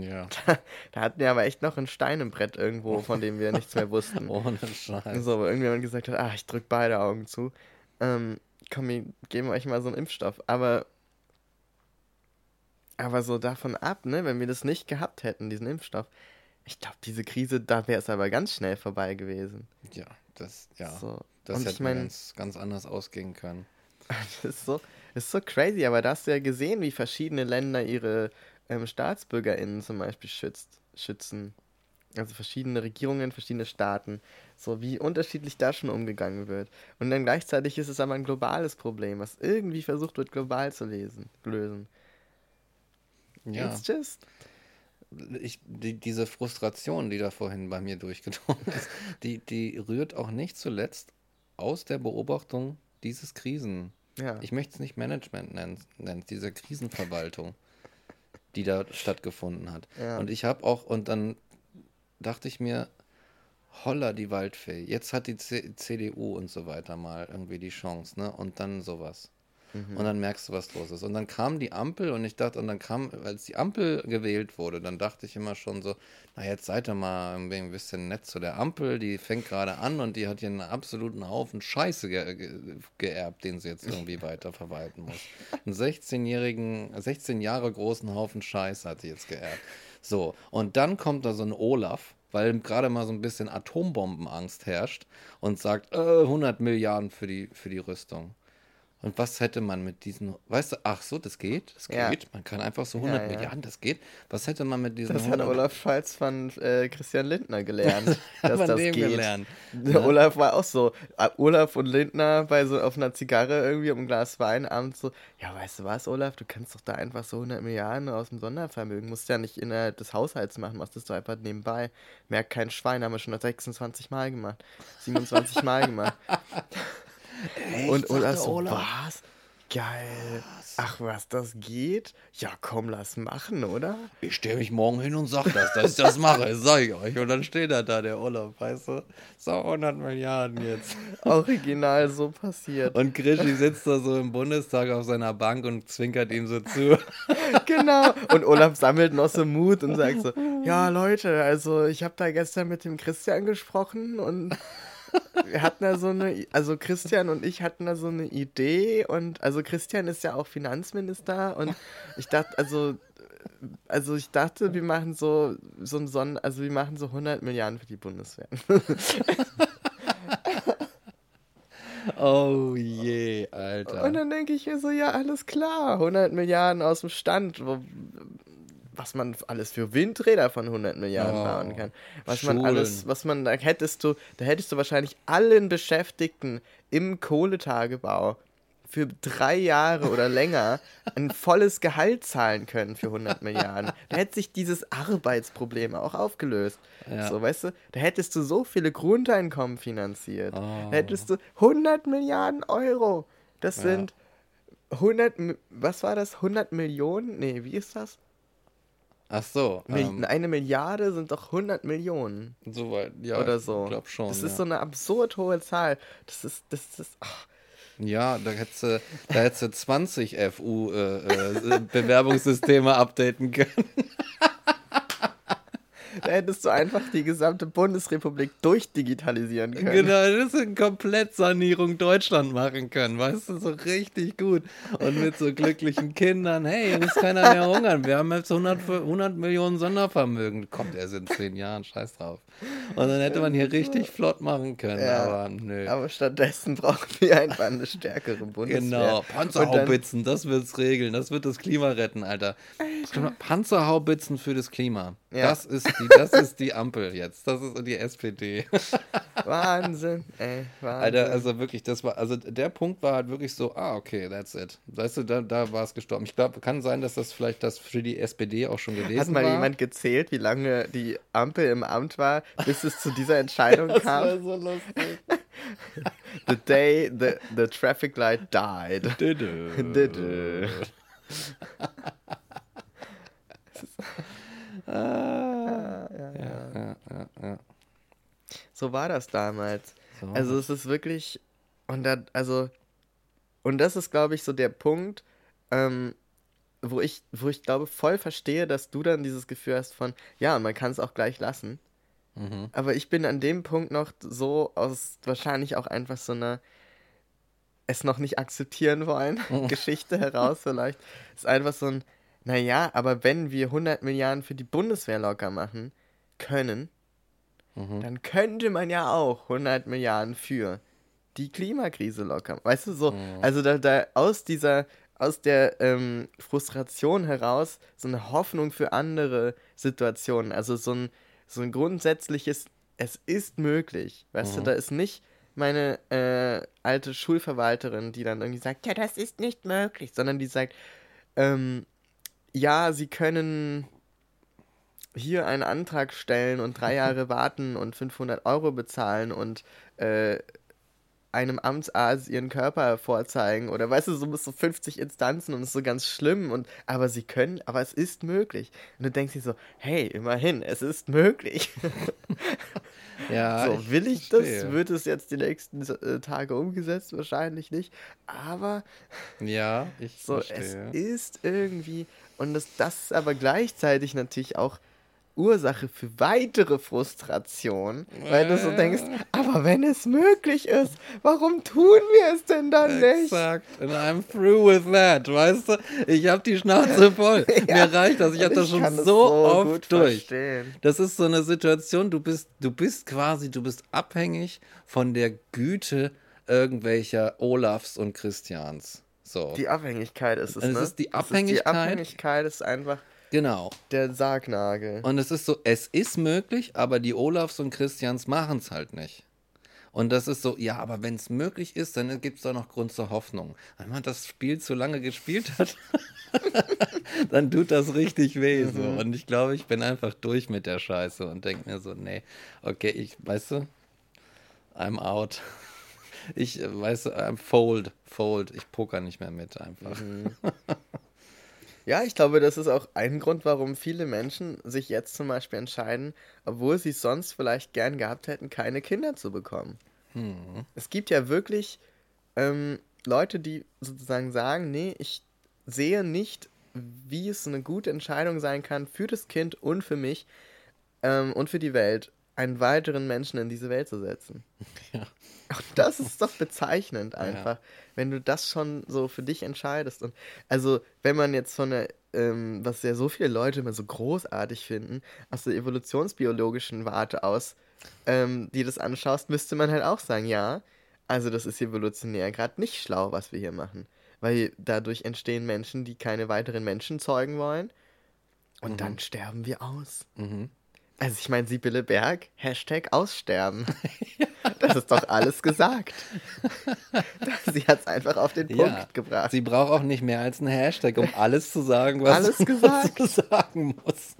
Ja. (laughs) Da, da, hatten wir aber echt noch ein Stein im Brett irgendwo, von dem wir nichts mehr wussten. (laughs) Ohne Scheiß. So, wo irgendjemand gesagt hat, ah, ich drück beide Augen zu. Ähm, komm, wir geben euch mal so einen Impfstoff. Aber, aber so davon ab, ne, wenn wir das nicht gehabt hätten, diesen Impfstoff, ich glaube, diese Krise, da wäre es aber ganz schnell vorbei gewesen. Ja, das, ja. So. Das Und hätte ich mein, ganz, ganz anders ausgehen können. (laughs) das ist so, ist so crazy, aber da hast du ja gesehen, wie verschiedene Länder ihre ähm, StaatsbürgerInnen zum Beispiel schützt, schützen. Also verschiedene Regierungen, verschiedene Staaten. So wie unterschiedlich da schon umgegangen wird. Und dann gleichzeitig ist es aber ein globales Problem, was irgendwie versucht wird, global zu lesen, lösen. Ja. It's just ich, die, diese Frustration, die da vorhin bei mir durchgedrungen ist, (laughs) die, die rührt auch nicht zuletzt aus der Beobachtung dieses Krisen. Ja. Ich möchte es nicht Management nennen, nennen diese Krisenverwaltung, die da stattgefunden hat. Ja. Und ich habe auch, und dann dachte ich mir, holla die Waldfee, jetzt hat die C CDU und so weiter mal irgendwie die Chance, ne? Und dann sowas. Mhm. Und dann merkst du, was los ist. Und dann kam die Ampel und ich dachte, und dann kam, als die Ampel gewählt wurde, dann dachte ich immer schon so, na jetzt seid ihr mal ein bisschen nett zu der Ampel, die fängt gerade an und die hat hier einen absoluten Haufen Scheiße ge ge geerbt, den sie jetzt irgendwie (laughs) weiter verwalten muss. Einen 16-jährigen, 16 Jahre großen Haufen Scheiße hat sie jetzt geerbt. So, und dann kommt da so ein Olaf, weil gerade mal so ein bisschen Atombombenangst herrscht und sagt, äh, 100 Milliarden für die, für die Rüstung. Und was hätte man mit diesen, weißt du, ach so, das geht, das geht, ja. man kann einfach so 100 ja, ja. Milliarden, das geht. Was hätte man mit diesen Das 100 hat Olaf Scholz von äh, Christian Lindner gelernt, (laughs) dass das geht. Gelernt. Ne? Olaf war auch so, äh, Olaf und Lindner bei so auf einer Zigarre irgendwie um ein Glas Wein abends so, ja, weißt du was, Olaf, du kannst doch da einfach so 100 Milliarden aus dem Sondervermögen, musst ja nicht innerhalb des Haushalts machen, machst das doch einfach nebenbei. Merkt kein Schwein, haben wir schon 26 Mal gemacht, 27 Mal gemacht. (laughs) Echt? Und Olaf so, was? Geil. Was? Ach, was das geht? Ja, komm, lass machen, oder? Ich stelle mich morgen hin und sag das, dass ich das mache, (laughs) sag ich euch. Und dann steht er da, der Olaf, weißt du? So 100 Milliarden jetzt. Original so passiert. Und Krischi sitzt da so im Bundestag auf seiner Bank und zwinkert ihm so zu. (laughs) genau. Und Olaf sammelt noch so Mut und sagt so, ja, Leute, also ich habe da gestern mit dem Christian gesprochen und wir hatten da so eine, also Christian und ich hatten da so eine Idee und also Christian ist ja auch Finanzminister und ich dachte, also also ich dachte, wir machen so so ein Sonnen, also wir machen so 100 Milliarden für die Bundeswehr. oh je, Alter. Und dann denke ich mir so, ja, alles klar, 100 Milliarden aus dem Stand. Was man alles für Windräder von 100 Milliarden oh, bauen kann. Was Schulen. man alles, was man, da hättest du, da hättest du wahrscheinlich allen Beschäftigten im Kohletagebau für drei Jahre oder (laughs) länger ein volles Gehalt zahlen können für 100 Milliarden. Da hätte sich dieses Arbeitsproblem auch aufgelöst. Ja. So, weißt du, da hättest du so viele Grundeinkommen finanziert. Oh. Da hättest du 100 Milliarden Euro. Das ja. sind 100, was war das? 100 Millionen? Nee, wie ist das? Ach so. Ähm, eine Milliarde sind doch 100 Millionen. Soweit, ja. Oder so. Ich glaube schon. Das ja. ist so eine absurd hohe Zahl. Das ist, das ist. Ach. Ja, da hättest du, da hättest du 20 FU-Bewerbungssysteme äh, äh, (laughs) updaten können. Da hättest du einfach die gesamte Bundesrepublik durchdigitalisieren können. Genau, das ist eine Komplettsanierung Deutschland machen können, weißt du, so richtig gut. Und mit so glücklichen (laughs) Kindern, hey, muss keiner mehr hungern. Wir haben jetzt 100, 100 Millionen Sondervermögen. Kommt erst in zehn Jahren, scheiß drauf. Und dann hätte man hier richtig flott machen können, ja, aber nö. Aber stattdessen brauchen wir einfach eine stärkere Bundeswehr. Genau, Panzerhaubitzen, das wird's regeln, das wird das Klima retten, Alter. Alter. Panzerhaubitzen für das Klima. Ja. Das, ist die, das ist die Ampel jetzt. Das ist die SPD. (laughs) Wahnsinn, ey. Wahnsinn. Alter, also wirklich, das war, also der Punkt war halt wirklich so, ah, okay, that's it. Weißt du, da, da war es gestorben. Ich glaube, kann sein, dass das vielleicht das für die SPD auch schon gewesen war. Hat mal war. jemand gezählt, wie lange die Ampel im Amt war, bis es zu dieser (laughs) Entscheidung das kam? Das war so lustig. (laughs) the day the, the traffic light died. (laughs) Ah, ja, ja, ja, ja, So war das damals. So. Also es ist wirklich und da, also und das ist glaube ich so der Punkt, ähm, wo ich wo ich glaube voll verstehe, dass du dann dieses Gefühl hast von ja man kann es auch gleich lassen. Mhm. Aber ich bin an dem Punkt noch so aus wahrscheinlich auch einfach so einer es noch nicht akzeptieren wollen (laughs) Geschichte heraus vielleicht ist einfach so ein naja, aber wenn wir 100 Milliarden für die Bundeswehr locker machen können, mhm. dann könnte man ja auch 100 Milliarden für die Klimakrise locker machen. Weißt du, so, mhm. also da, da aus dieser, aus der ähm, Frustration heraus so eine Hoffnung für andere Situationen, also so ein, so ein grundsätzliches, es ist möglich, weißt mhm. du, da ist nicht meine äh, alte Schulverwalterin, die dann irgendwie sagt, ja, das ist nicht möglich, sondern die sagt, ähm, ja, sie können, hier einen Antrag stellen und drei (laughs) Jahre warten und 500 Euro bezahlen und äh, einem Amtsarzt ihren Körper vorzeigen oder weißt du, so bis so 50 Instanzen und es ist so ganz schlimm und aber sie können, aber es ist möglich. Und du denkst dir so, hey, immerhin, es ist möglich. (laughs) ja. So, will ich, ich das? Wird es jetzt die nächsten äh, Tage umgesetzt? Wahrscheinlich nicht. Aber ja, (laughs) ich so, verstehe. es ist irgendwie und das, das ist aber gleichzeitig natürlich auch Ursache für weitere Frustration, weil du so denkst, aber wenn es möglich ist, warum tun wir es denn dann nicht? Exakt. And I'm through with that, weißt du? Ich habe die Schnauze (laughs) voll. ja. Mir reicht das. Ich habe das schon so, so oft durch. Verstehen. Das ist so eine Situation, du bist, du bist quasi, du bist abhängig von der Güte irgendwelcher Olafs und Christians. So. Die Abhängigkeit ist es, es ne? Ist die Abhängigkeit. Ist die Abhängigkeit ist einfach Genau. Der Sargnagel. Und es ist so, es ist möglich, aber die Olafs und Christians machen es halt nicht. Und das ist so, ja, aber wenn es möglich ist, dann gibt es da noch Grund zur Hoffnung. Wenn man das Spiel zu lange gespielt hat, (laughs) dann tut das richtig weh. So. Mhm. Und ich glaube, ich bin einfach durch mit der Scheiße und denke mir so, nee, okay, ich, weißt du, I'm out. Ich, weißt du, I'm fold, fold. Ich poker nicht mehr mit einfach. Mhm. (laughs) Ja, ich glaube, das ist auch ein Grund, warum viele Menschen sich jetzt zum Beispiel entscheiden, obwohl sie es sonst vielleicht gern gehabt hätten, keine Kinder zu bekommen. Hm. Es gibt ja wirklich ähm, Leute, die sozusagen sagen, nee, ich sehe nicht, wie es eine gute Entscheidung sein kann für das Kind und für mich ähm, und für die Welt, einen weiteren Menschen in diese Welt zu setzen. (laughs) Ja. Und das ist doch bezeichnend einfach, ja. wenn du das schon so für dich entscheidest. Und also, wenn man jetzt von der, ähm, was ja so viele Leute immer so großartig finden, aus der evolutionsbiologischen Warte aus, ähm, die das anschaust, müsste man halt auch sagen, ja, also das ist evolutionär gerade nicht schlau, was wir hier machen. Weil dadurch entstehen Menschen, die keine weiteren Menschen zeugen wollen. Und mhm. dann sterben wir aus. Mhm. Also ich meine, Sibylle Berg, Hashtag Aussterben. (laughs) Das ist doch alles gesagt. (laughs) Sie hat es einfach auf den Punkt ja, gebracht. Sie braucht auch nicht mehr als einen Hashtag, um alles zu sagen, was, alles (laughs) gesagt. sie sagen muss.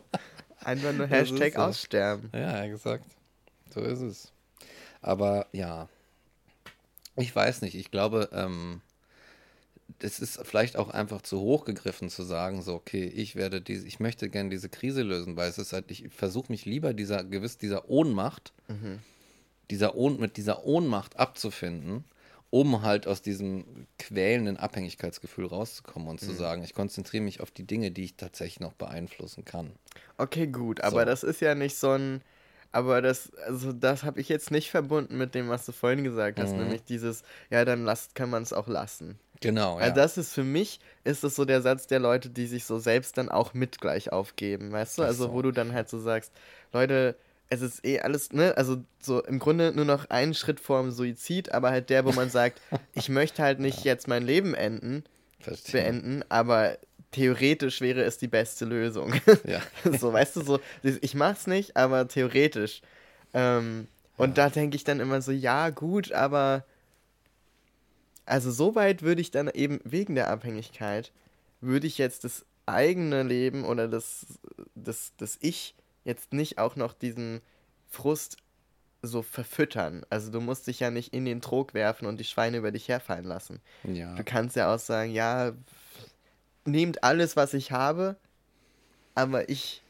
Einfach nur Hashtag so. Aussterben. Ja, gesagt. So ist es. Aber ja, ich weiß nicht. Ich glaube, ähm, das ist vielleicht auch einfach zu hoch gegriffen zu sagen, so, okay, ich werde diese, ich möchte gerne diese Krise lösen, weil es ist halt, ich versuche mich lieber dieser gewiss dieser Ohnmacht, mhm. dieser Ohn, mit dieser Ohnmacht abzufinden, um halt aus diesem quälenden Abhängigkeitsgefühl rauszukommen und mhm. zu sagen, ich konzentriere mich auf die Dinge, die ich tatsächlich noch beeinflussen kann. Okay, gut, aber so. das ist ja nicht so ein, aber das, also das habe ich jetzt nicht verbunden mit dem, was du vorhin gesagt hast, mhm. nämlich dieses, ja, dann lasst, kann man es auch lassen. Genau, ja. Also das ist für mich, ist das so der Satz der Leute, die sich so selbst dann auch mit gleich aufgeben, weißt du? Also so. wo du dann halt so sagst, Leute, es ist eh alles, ne? Also so im Grunde nur noch einen Schritt vorm Suizid, aber halt der, wo man sagt, (laughs) ich möchte halt nicht jetzt mein Leben enden, Verstehe. beenden, aber theoretisch wäre es die beste Lösung. Ja. (laughs) so, weißt du, so, ich mach's nicht, aber theoretisch. Ähm, ja. Und da denke ich dann immer so, ja, gut, aber also so weit würde ich dann eben wegen der Abhängigkeit, würde ich jetzt das eigene Leben oder das, das, das Ich jetzt nicht auch noch diesen Frust so verfüttern. Also du musst dich ja nicht in den Trog werfen und die Schweine über dich herfallen lassen. Ja. Du kannst ja auch sagen, ja, nehmt alles, was ich habe, aber ich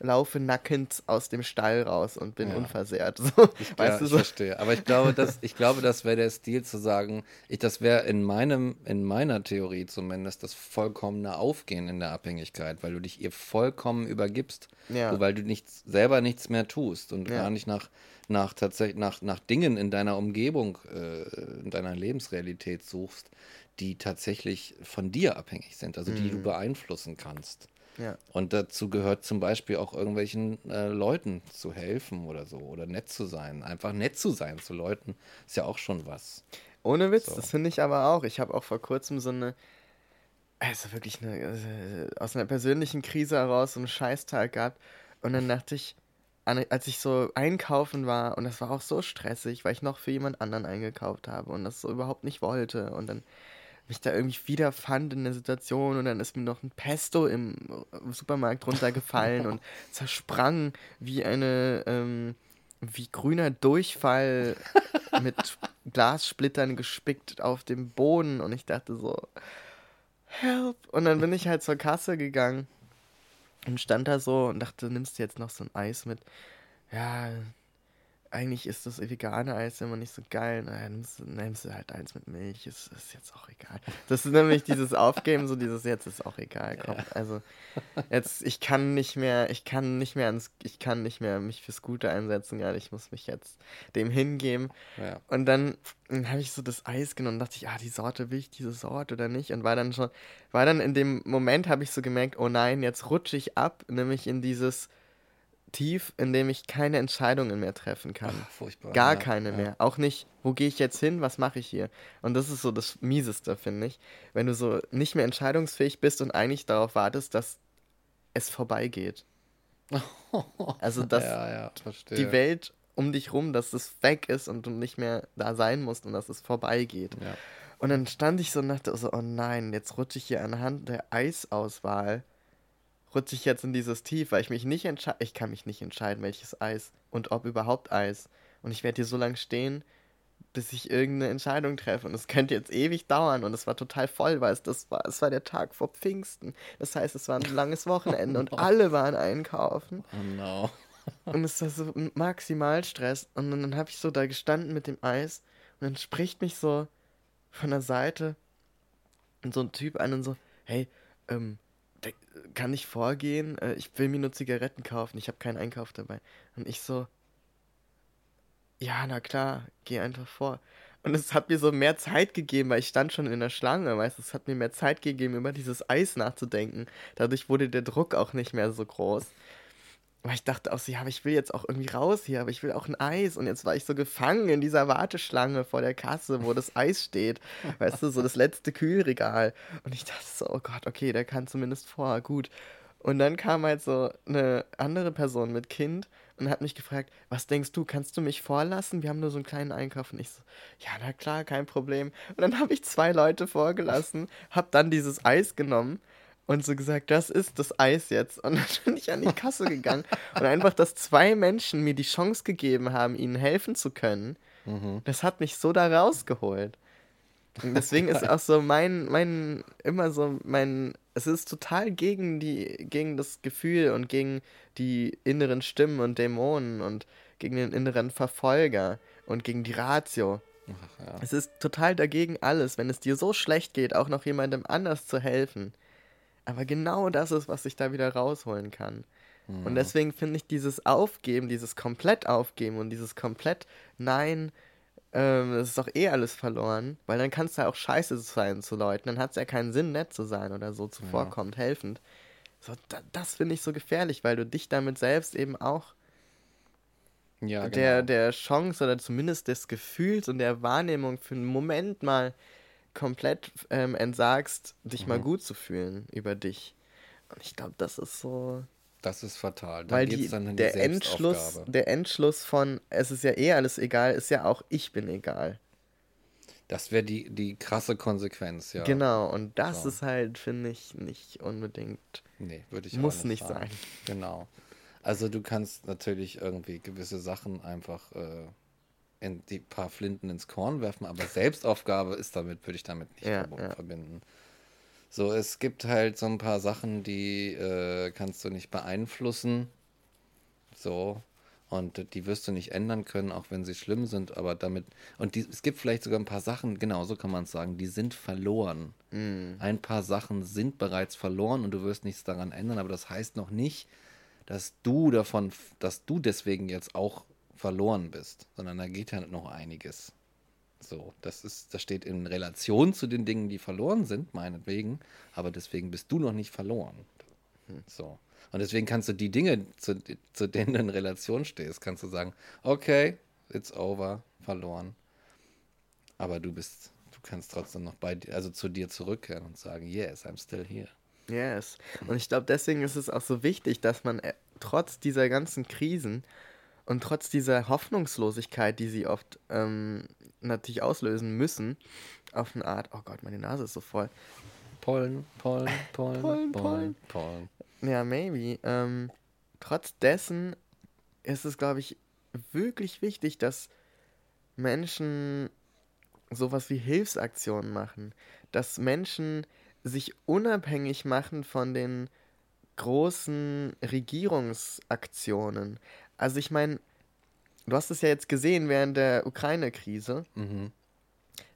laufe nackend aus dem Stall raus und bin ja. unversehrt. (laughs) So, ich, weißt ja, du so? ich verstehe. Aber ich glaube, das, ich glaube, das wäre der Stil zu sagen, ich, das wäre in meinem, in meiner Theorie zumindest das vollkommene Aufgehen in der Abhängigkeit, weil du dich ihr vollkommen übergibst, ja. weil du nichts, selber nichts mehr tust und gar nicht nach, nach tatsächlich nach, nach Dingen in deiner Umgebung, äh, in deiner Lebensrealität suchst, die tatsächlich von dir abhängig sind, also die mhm. du beeinflussen kannst. Ja. Und dazu gehört zum Beispiel auch irgendwelchen äh, Leuten zu helfen oder so oder nett zu sein. Einfach nett zu sein zu Leuten ist ja auch schon was. Ohne Witz, so. das finde ich aber auch. Ich habe auch vor kurzem so eine, also wirklich eine, also aus einer persönlichen Krise heraus so einen Scheißtag gehabt. Und dann dachte ich, als ich so einkaufen war, und das war auch so stressig, weil ich noch für jemand anderen eingekauft habe und das so überhaupt nicht wollte. Und dann mich da irgendwie wiederfand in der Situation und dann ist mir noch ein Pesto im Supermarkt runtergefallen und (laughs) zersprang wie eine, ähm, wie grüner Durchfall (laughs) mit Glassplittern gespickt auf dem Boden und ich dachte so, help. Und dann bin ich halt zur Kasse gegangen und stand da so und dachte, nimmst du jetzt noch so ein Eis mit? Ja, eigentlich ist das vegane Eis immer nicht so geil. Naja, nimmst, nimmst du halt eins mit Milch, ist, ist jetzt auch egal. Das ist nämlich dieses Aufgeben, so dieses jetzt ist auch egal. Komm, ja. Also jetzt, ich kann nicht mehr, ich kann nicht mehr ans, ich kann nicht mehr mich fürs Gute einsetzen, ja, ich muss mich jetzt dem hingeben. Ja. Und dann, dann habe ich so das Eis genommen und dachte ich, ah, die Sorte, will ich diese Sorte oder nicht? Und war dann schon, war dann in dem Moment, habe ich so gemerkt, oh nein, jetzt rutsche ich ab, nämlich in dieses tief, in dem ich keine Entscheidungen mehr treffen kann. Ach, furchtbar. Gar ja, keine ja. mehr. Auch nicht, wo gehe ich jetzt hin, was mache ich hier? Und das ist so das Mieseste, finde ich. Wenn du so nicht mehr entscheidungsfähig bist und eigentlich darauf wartest, dass es vorbeigeht. (laughs) also, dass ja, die Welt um dich rum, dass es weg ist und du nicht mehr da sein musst und dass es vorbeigeht. Und dann stand ich so und dachte so, oh nein, jetzt rutsche ich hier anhand der Eisauswahl rutsche ich jetzt in dieses Tief, weil ich mich nicht entscheide. Ich kann mich nicht entscheiden, welches Eis und ob überhaupt Eis. Und ich werde hier so lange stehen, bis ich irgendeine Entscheidung treffe. Und es könnte jetzt ewig dauern. Und es war total voll, weil es das war, es war der Tag vor Pfingsten. Das heißt, es war ein langes (laughs) Wochenende oh no. und alle waren einkaufen. Oh no. (laughs) und es war so maximal Stress. Und dann, dann habe ich so da gestanden mit dem Eis und dann spricht mich so von der Seite so ein Typ an und so, hey, ähm, kann ich vorgehen? Äh, ich will mir nur Zigaretten kaufen, ich habe keinen Einkauf dabei. Und ich so, ja, na klar, geh einfach vor. Und es hat mir so mehr Zeit gegeben, weil ich stand schon in der Schlange, weißt du, es hat mir mehr Zeit gegeben, über dieses Eis nachzudenken. Dadurch wurde der Druck auch nicht mehr so groß. Weil ich dachte auch so, ja, aber ich will jetzt auch irgendwie raus hier, aber ich will auch ein Eis. Und jetzt war ich so gefangen in dieser Warteschlange vor der Kasse, wo das Eis steht. Weißt du, so das letzte Kühlregal. Und ich dachte so, oh Gott, okay, der kann zumindest vor, gut. Und dann kam halt so eine andere Person mit Kind und hat mich gefragt, was denkst du, kannst du mich vorlassen? Wir haben nur so einen kleinen Einkauf. Und ich so, ja, na klar, kein Problem. Und dann habe ich zwei Leute vorgelassen, habe dann dieses Eis genommen und so gesagt, das ist das Eis jetzt. Und dann bin ich an die Kasse gegangen und einfach, dass zwei Menschen mir die Chance gegeben haben, ihnen helfen zu können, mhm. das hat mich so da rausgeholt. Und deswegen ist (laughs) auch so mein, mein, immer so mein, es ist total gegen die, gegen das Gefühl und gegen die inneren Stimmen und Dämonen und gegen den inneren Verfolger und gegen die Ratio. Ach, ja. Es ist total dagegen alles, wenn es dir so schlecht geht, auch noch jemandem anders zu helfen. Aber genau das ist, was ich da wieder rausholen kann. Mhm. Und deswegen finde ich dieses Aufgeben, dieses komplett Aufgeben und dieses komplett Nein, ähm, das ist doch eh alles verloren, weil dann kannst du ja auch scheiße sein zu Leuten, dann hat es ja keinen Sinn, nett zu sein oder so zuvorkommt, ja. helfend. So, da, das finde ich so gefährlich, weil du dich damit selbst eben auch ja, genau. der, der Chance oder zumindest des Gefühls und der Wahrnehmung für einen Moment mal komplett ähm, entsagst, dich mhm. mal gut zu fühlen über dich. Und ich glaube, das ist so. Das ist fatal. Da weil die, die der Endschluss, der Endschluss von es ist ja eh alles egal, ist ja auch ich bin egal. Das wäre die, die krasse Konsequenz, ja. Genau, und das so. ist halt, finde ich, nicht unbedingt. Nee, würde ich Muss nicht, nicht sein. Genau. Also du kannst natürlich irgendwie gewisse Sachen einfach äh, in die paar Flinten ins Korn werfen, aber Selbstaufgabe ist damit, würde ich damit nicht ja, ja. verbinden. So, es gibt halt so ein paar Sachen, die äh, kannst du nicht beeinflussen. So. Und die wirst du nicht ändern können, auch wenn sie schlimm sind, aber damit. Und die, es gibt vielleicht sogar ein paar Sachen, genau so kann man es sagen, die sind verloren. Mm. Ein paar Sachen sind bereits verloren und du wirst nichts daran ändern, aber das heißt noch nicht, dass du davon, dass du deswegen jetzt auch verloren bist, sondern da geht ja noch einiges. So, das ist, das steht in Relation zu den Dingen, die verloren sind, meinetwegen, aber deswegen bist du noch nicht verloren. Hm. So. Und deswegen kannst du die Dinge, zu, zu denen du in Relation stehst, kannst du sagen, okay, it's over, verloren. Aber du bist, du kannst trotzdem noch bei dir, also zu dir zurückkehren und sagen, yes, I'm still here. Yes. Und ich glaube, deswegen ist es auch so wichtig, dass man äh, trotz dieser ganzen Krisen und trotz dieser Hoffnungslosigkeit, die sie oft ähm, natürlich auslösen müssen. Auf eine Art, oh Gott, meine Nase ist so voll. Pollen, Pollen, Pollen, Pollen, Pollen. Pollen. Ja, maybe. Ähm, trotz dessen ist es, glaube ich, wirklich wichtig, dass Menschen sowas wie Hilfsaktionen machen. Dass Menschen sich unabhängig machen von den großen Regierungsaktionen. Also ich meine, du hast es ja jetzt gesehen während der Ukraine-Krise. Mhm.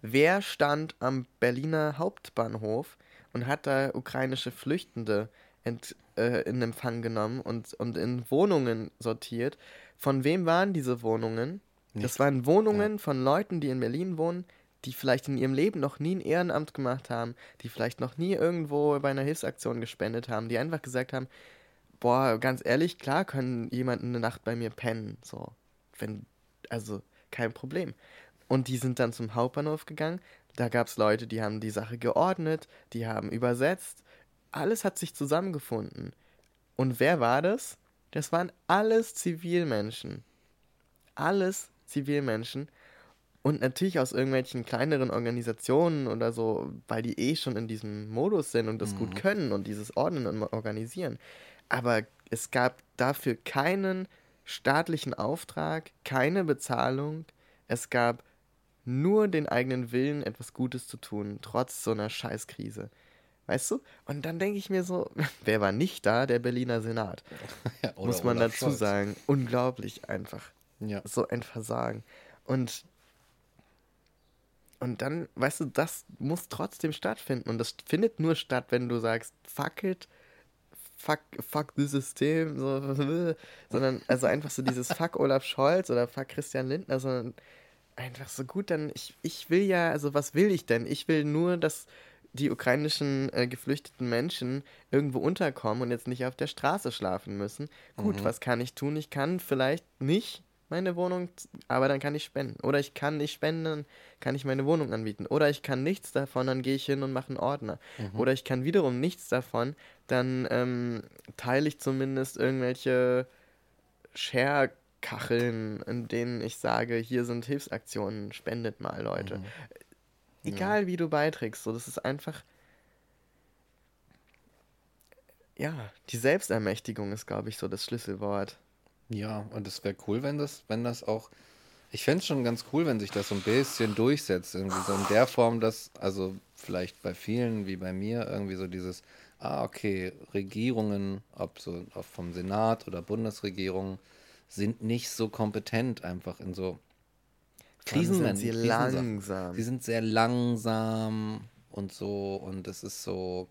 Wer stand am Berliner Hauptbahnhof und hat da ukrainische Flüchtende ent, äh, in Empfang genommen und, und in Wohnungen sortiert? Von wem waren diese Wohnungen? Nicht. Das waren Wohnungen ja. von Leuten, die in Berlin wohnen, die vielleicht in ihrem Leben noch nie ein Ehrenamt gemacht haben, die vielleicht noch nie irgendwo bei einer Hilfsaktion gespendet haben, die einfach gesagt haben, boah, ganz ehrlich, klar können jemand eine Nacht bei mir pennen, so, wenn, also kein Problem. Und die sind dann zum Hauptbahnhof gegangen, da gab es Leute, die haben die Sache geordnet, die haben übersetzt, alles hat sich zusammengefunden. Und wer war das? Das waren alles Zivilmenschen. Alles Zivilmenschen, und natürlich aus irgendwelchen kleineren Organisationen oder so, weil die eh schon in diesem Modus sind und das mhm. gut können und dieses Ordnen und Organisieren. Aber es gab dafür keinen staatlichen Auftrag, keine Bezahlung. Es gab nur den eigenen Willen, etwas Gutes zu tun, trotz so einer Scheißkrise. Weißt du? Und dann denke ich mir so, (laughs) wer war nicht da? Der Berliner Senat. (laughs) ja, Muss man dazu Scholz. sagen. Unglaublich einfach. Ja. So ein Versagen. Und und dann, weißt du, das muss trotzdem stattfinden. Und das findet nur statt, wenn du sagst, fuck it, fuck, fuck das System, so, (laughs) sondern also einfach so dieses (laughs) fuck Olaf Scholz oder fuck Christian Lindner, sondern einfach so gut, dann, ich, ich will ja, also was will ich denn? Ich will nur, dass die ukrainischen äh, geflüchteten Menschen irgendwo unterkommen und jetzt nicht auf der Straße schlafen müssen. Gut, mhm. was kann ich tun? Ich kann vielleicht nicht meine Wohnung, aber dann kann ich spenden. Oder ich kann nicht spenden, kann ich meine Wohnung anbieten. Oder ich kann nichts davon, dann gehe ich hin und mache einen Ordner. Mhm. Oder ich kann wiederum nichts davon, dann ähm, teile ich zumindest irgendwelche Share-Kacheln, in denen ich sage, hier sind Hilfsaktionen, spendet mal, Leute. Mhm. Egal ja. wie du beiträgst, so das ist einfach. Ja, die Selbstermächtigung ist, glaube ich, so das Schlüsselwort. Ja, und es wäre cool, wenn das, wenn das auch. Ich fände es schon ganz cool, wenn sich das so ein bisschen durchsetzt. Irgendwie so in der Form, dass, also vielleicht bei vielen wie bei mir, irgendwie so dieses, ah, okay, Regierungen, ob so ob vom Senat oder Bundesregierung, sind nicht so kompetent einfach in so Krisen. Sind sie langsam. Sie sind sehr langsam und so und es ist so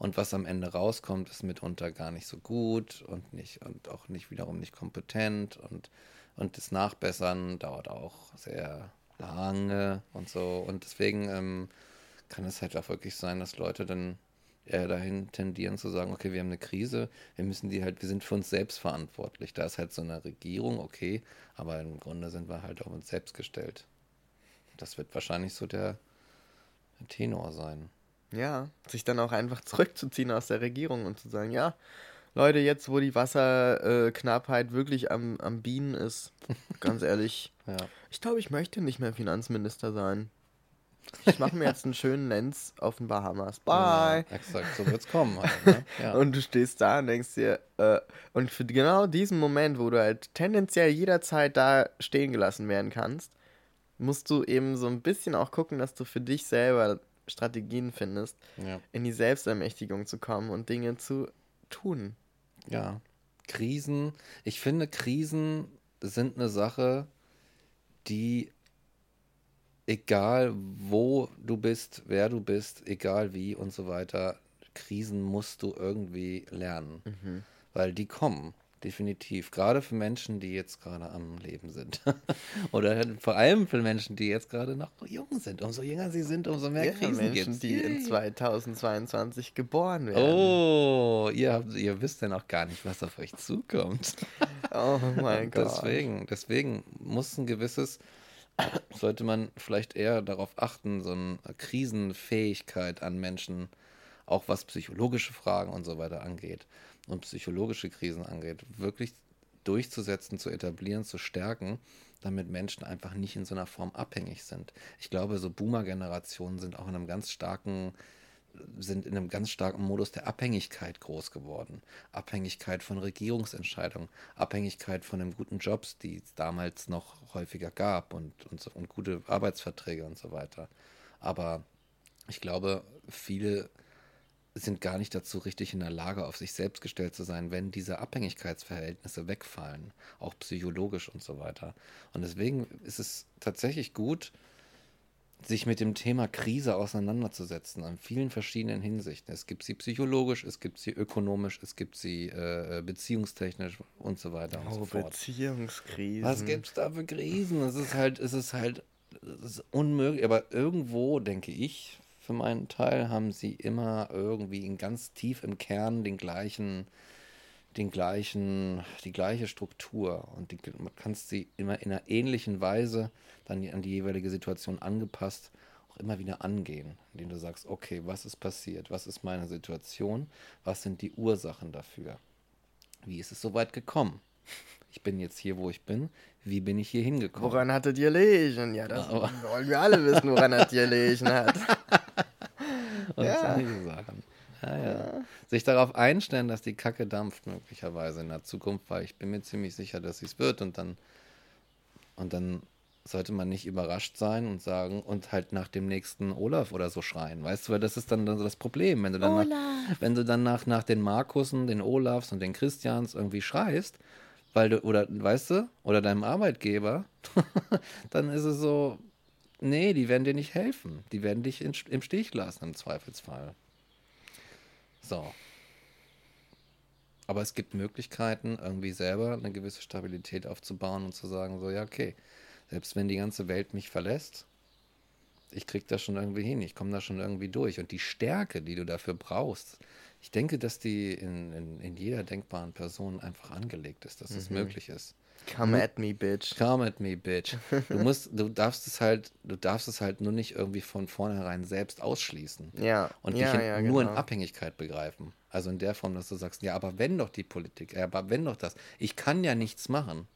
und was am Ende rauskommt, ist mitunter gar nicht so gut und nicht und auch nicht wiederum nicht kompetent und, und das Nachbessern dauert auch sehr lange und so. Und deswegen ähm, kann es halt auch wirklich sein, dass Leute dann eher dahin tendieren zu sagen, okay, wir haben eine Krise, wir müssen die halt, wir sind für uns selbst verantwortlich. Da ist halt so eine Regierung, okay, aber im Grunde sind wir halt auf uns selbst gestellt. Das wird wahrscheinlich so der, der Tenor sein. Ja, sich dann auch einfach zurückzuziehen aus der Regierung und zu sagen, ja, Leute, jetzt wo die Wasserknappheit wirklich am, am Bienen ist, (laughs) ganz ehrlich, ja. ich glaube, ich möchte nicht mehr Finanzminister sein. Ich (laughs) mache mir jetzt einen schönen Lenz auf den Bahamas. Bye. Ja, exakt, so wird's kommen. Halt, ne? (laughs) ja. und du stehst da und denkst dir, äh, und für genau diesen Moment, wo du halt tendenziell jederzeit da stehen gelassen werden kannst, musst du eben so ein bisschen auch gucken, dass du für dich selber Strategien findest, ja. in die Selbstermächtigung zu kommen und Dinge zu tun. Ja, Krisen. Ich finde, Krisen sind eine Sache, die egal wo du bist, wer du bist, egal wie und so weiter, Krisen musst du irgendwie lernen. Mhm. Weil die kommen. Definitiv. Gerade für Menschen, die jetzt gerade am Leben sind. (laughs) Oder vor allem für Menschen, die jetzt gerade noch jung sind. Umso jünger sie sind, umso mehr ja, Krisen Menschen, gibt's. die in 2022 geboren werden. Oh, ihr, habt, ihr wisst ja noch gar nicht, was auf euch zukommt. (laughs) oh mein (laughs) Gott. Deswegen, deswegen muss ein gewisses, sollte man vielleicht eher darauf achten, so eine Krisenfähigkeit an Menschen, auch was psychologische Fragen und so weiter angeht und psychologische Krisen angeht, wirklich durchzusetzen, zu etablieren, zu stärken, damit Menschen einfach nicht in so einer Form abhängig sind. Ich glaube, so Boomer-Generationen sind auch in einem ganz starken sind in einem ganz starken Modus der Abhängigkeit groß geworden. Abhängigkeit von Regierungsentscheidungen, Abhängigkeit von den guten Jobs, die es damals noch häufiger gab und, und, und gute Arbeitsverträge und so weiter. Aber ich glaube, viele sind gar nicht dazu richtig in der Lage, auf sich selbst gestellt zu sein, wenn diese Abhängigkeitsverhältnisse wegfallen, auch psychologisch und so weiter. Und deswegen ist es tatsächlich gut, sich mit dem Thema Krise auseinanderzusetzen, an vielen verschiedenen Hinsichten. Es gibt sie psychologisch, es gibt sie ökonomisch, es gibt sie äh, beziehungstechnisch und so weiter und oh, so fort. Beziehungskrisen. Was gibt es da für Krisen? Es ist halt, es ist halt es ist unmöglich, aber irgendwo, denke ich, für meinen Teil haben sie immer irgendwie in ganz tief im Kern den gleichen, den gleichen, die gleiche Struktur. Und die, man kann sie immer in einer ähnlichen Weise dann an die jeweilige Situation angepasst auch immer wieder angehen, indem du sagst, okay, was ist passiert, was ist meine Situation, was sind die Ursachen dafür, wie ist es so weit gekommen, ich bin jetzt hier, wo ich bin, wie bin ich hier hingekommen? Woran hattet ihr gelegen? Ja, das Aber wollen wir alle wissen, woran hat ihr gelegen hat. (laughs) Und ja. solche Sachen. Ja, ja. Sich darauf einstellen, dass die Kacke dampft, möglicherweise in der Zukunft, weil ich bin mir ziemlich sicher, dass sie es wird. Und dann, und dann sollte man nicht überrascht sein und sagen und halt nach dem nächsten Olaf oder so schreien. Weißt du, weil das ist dann das Problem. Wenn du dann, nach, wenn du dann nach, nach den Markussen, den Olafs und den Christians irgendwie schreist, weil du, oder weißt du, oder deinem Arbeitgeber, (laughs) dann ist es so, Nee, die werden dir nicht helfen. Die werden dich in, im Stich lassen im Zweifelsfall. So. Aber es gibt Möglichkeiten, irgendwie selber eine gewisse Stabilität aufzubauen und zu sagen, so, ja, okay, selbst wenn die ganze Welt mich verlässt, ich krieg das schon irgendwie hin, ich komme da schon irgendwie durch. Und die Stärke, die du dafür brauchst, ich denke, dass die in, in, in jeder denkbaren Person einfach angelegt ist, dass es mhm. möglich ist. Come at me, bitch. Come at me, bitch. Du (laughs) musst, du darfst es halt, du darfst es halt nur nicht irgendwie von vornherein selbst ausschließen. Ja. Und ja, dich in, ja, nur genau. in Abhängigkeit begreifen. Also in der Form, dass du sagst, ja, aber wenn doch die Politik, ja, aber wenn doch das, ich kann ja nichts machen.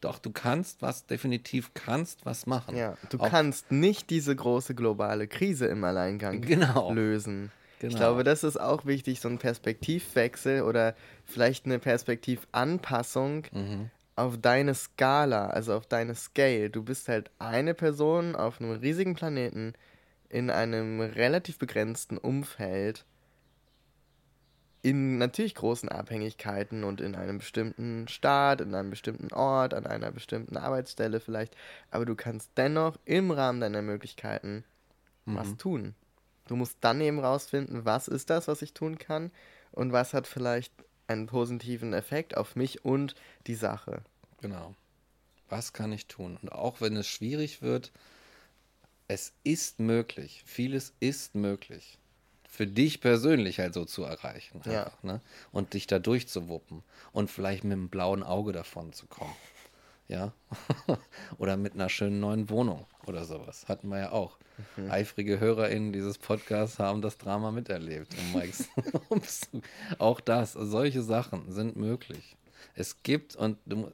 Doch, du kannst was, definitiv kannst was machen. Ja, du Auch, kannst nicht diese große globale Krise im Alleingang Genau. lösen. Genau. Ich glaube, das ist auch wichtig, so ein Perspektivwechsel oder vielleicht eine Perspektivanpassung Mhm. auf deine Skala, also auf deine Scale. Du bist halt eine Person auf einem riesigen Planeten in einem relativ begrenzten Umfeld in natürlich großen Abhängigkeiten und in einem bestimmten Staat, in einem bestimmten Ort, an einer bestimmten Arbeitsstelle vielleicht, aber du kannst dennoch im Rahmen deiner Möglichkeiten was Mhm. tun. Du musst dann eben rausfinden, was ist das, was ich tun kann und was hat vielleicht einen positiven Effekt auf mich und die Sache. Genau. Was kann ich tun? Und auch wenn es schwierig wird, es ist möglich. Vieles ist möglich. Für dich persönlich halt so zu erreichen. Ja. Einfach, ne? Und dich da durchzuwuppen. Und vielleicht mit einem blauen Auge davon zu kommen. Ja. (laughs) oder mit einer schönen neuen Wohnung oder sowas. Hatten wir ja auch. Eifrige HörerInnen dieses Podcasts haben das Drama miterlebt. Um (laughs) auch das, solche Sachen sind möglich. Es gibt und du,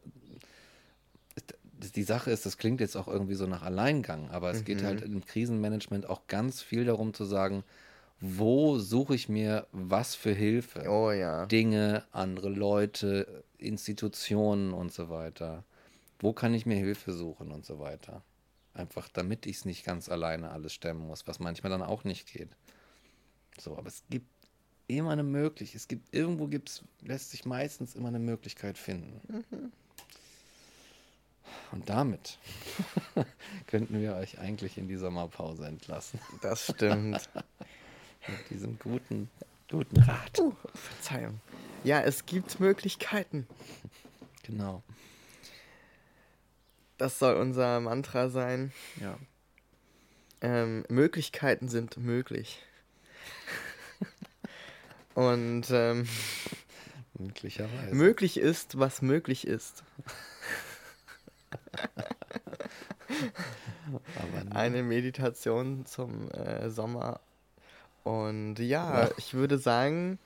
die Sache ist, das klingt jetzt auch irgendwie so nach Alleingang, aber es geht halt im Krisenmanagement auch ganz viel darum zu sagen, wo suche ich mir was für Hilfe? Oh ja. Dinge, andere Leute, Institutionen und so weiter. Wo kann ich mir Hilfe suchen und so weiter? Einfach damit ich es nicht ganz alleine alles stemmen muss, was manchmal dann auch nicht geht. So, aber es gibt immer eine Möglichkeit. Es gibt irgendwo gibt's, lässt sich meistens immer eine Möglichkeit finden. Und damit (laughs) könnten wir euch eigentlich in die Sommerpause entlassen. Das stimmt. (laughs) Mit diesem guten, guten Rat. uh, Verzeihung. Ja, es gibt Möglichkeiten. Genau. Das soll unser Mantra sein. Ja. Ähm, Möglichkeiten sind möglich. Und ähm, Möglicherweise. möglich ist, was möglich ist. Eine Meditation zum äh, Sommer. Und ja, Ja. ich würde sagen,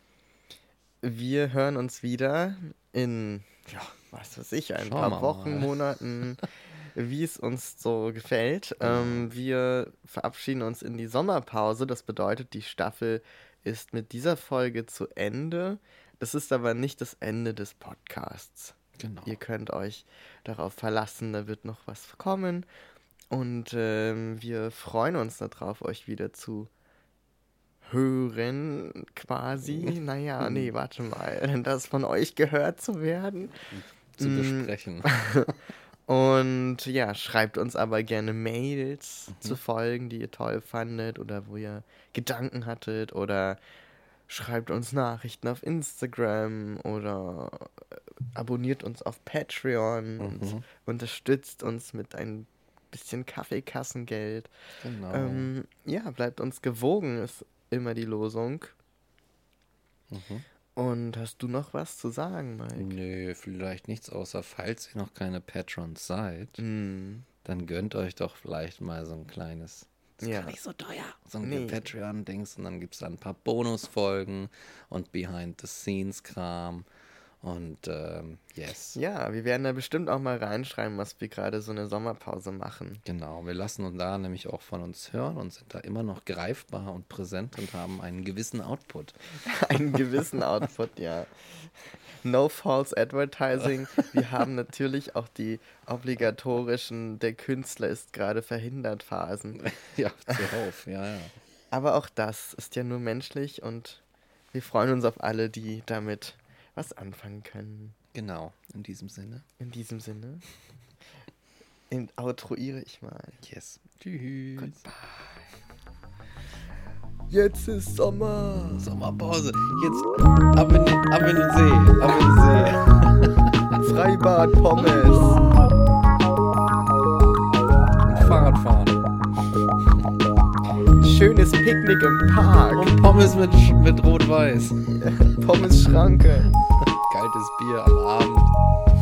wir hören uns wieder in ja, was weiß ich, ein Schauen paar Wochen, mal. Monaten, (laughs) wie es uns so gefällt. Ähm, wir verabschieden uns in die Sommerpause. Das bedeutet, die Staffel ist mit dieser Folge zu Ende. Das ist aber nicht das Ende des Podcasts. Genau. Ihr könnt euch darauf verlassen, da wird noch was kommen. Und ähm, wir freuen uns darauf, euch wieder zu hören, quasi. (laughs) Naja, nee, warte mal. (laughs) Das von euch gehört zu werden. Zu mm. besprechen. (laughs) Und ja, schreibt uns aber gerne Mails mhm. zu Folgen, die ihr toll fandet oder wo ihr Gedanken hattet oder schreibt uns Nachrichten auf Instagram oder äh, abonniert uns auf Patreon mhm. und unterstützt uns mit ein bisschen Kaffeekassengeld. Genau. Ähm, ja, bleibt uns gewogen, ist immer die Losung. Mhm. Und hast du noch was zu sagen, Mike? Nö, vielleicht nichts außer, falls ihr noch keine Patrons seid, mm. dann gönnt euch doch vielleicht mal so ein kleines. Das ja. ist gar nicht so teuer. So ein nee. Patreon-Dings und dann gibt es da ein paar Bonusfolgen und Behind-the-Scenes-Kram und ähm, yes. Ja, wir werden da bestimmt auch mal reinschreiben, was wir gerade so eine Sommerpause machen. Genau, wir lassen uns da nämlich auch von uns hören und sind da immer noch greifbar und präsent und haben einen gewissen Output. (laughs) einen gewissen Output, ja. No false advertising. Wir haben natürlich auch die obligatorischen, der Künstler ist gerade verhindert Phasen. (laughs) ja, zuhauf, ja, ja. Aber auch das ist ja nur menschlich und wir freuen uns auf alle, die damit was anfangen können. Genau, in diesem Sinne. In diesem Sinne. In, outruiere ich mal. Yes. Tschüss. Goodbye. Jetzt ist Sommer. Sommerpause. Jetzt ab in, ab in den See. Ab in den See. (laughs) Freibad, Pommes. Und Fahrradfahren. Schönes Picknick im Park. Und Pommes mit, mit Rot-Weiß. (laughs) Pommes Schranke kaltes Bier am Abend.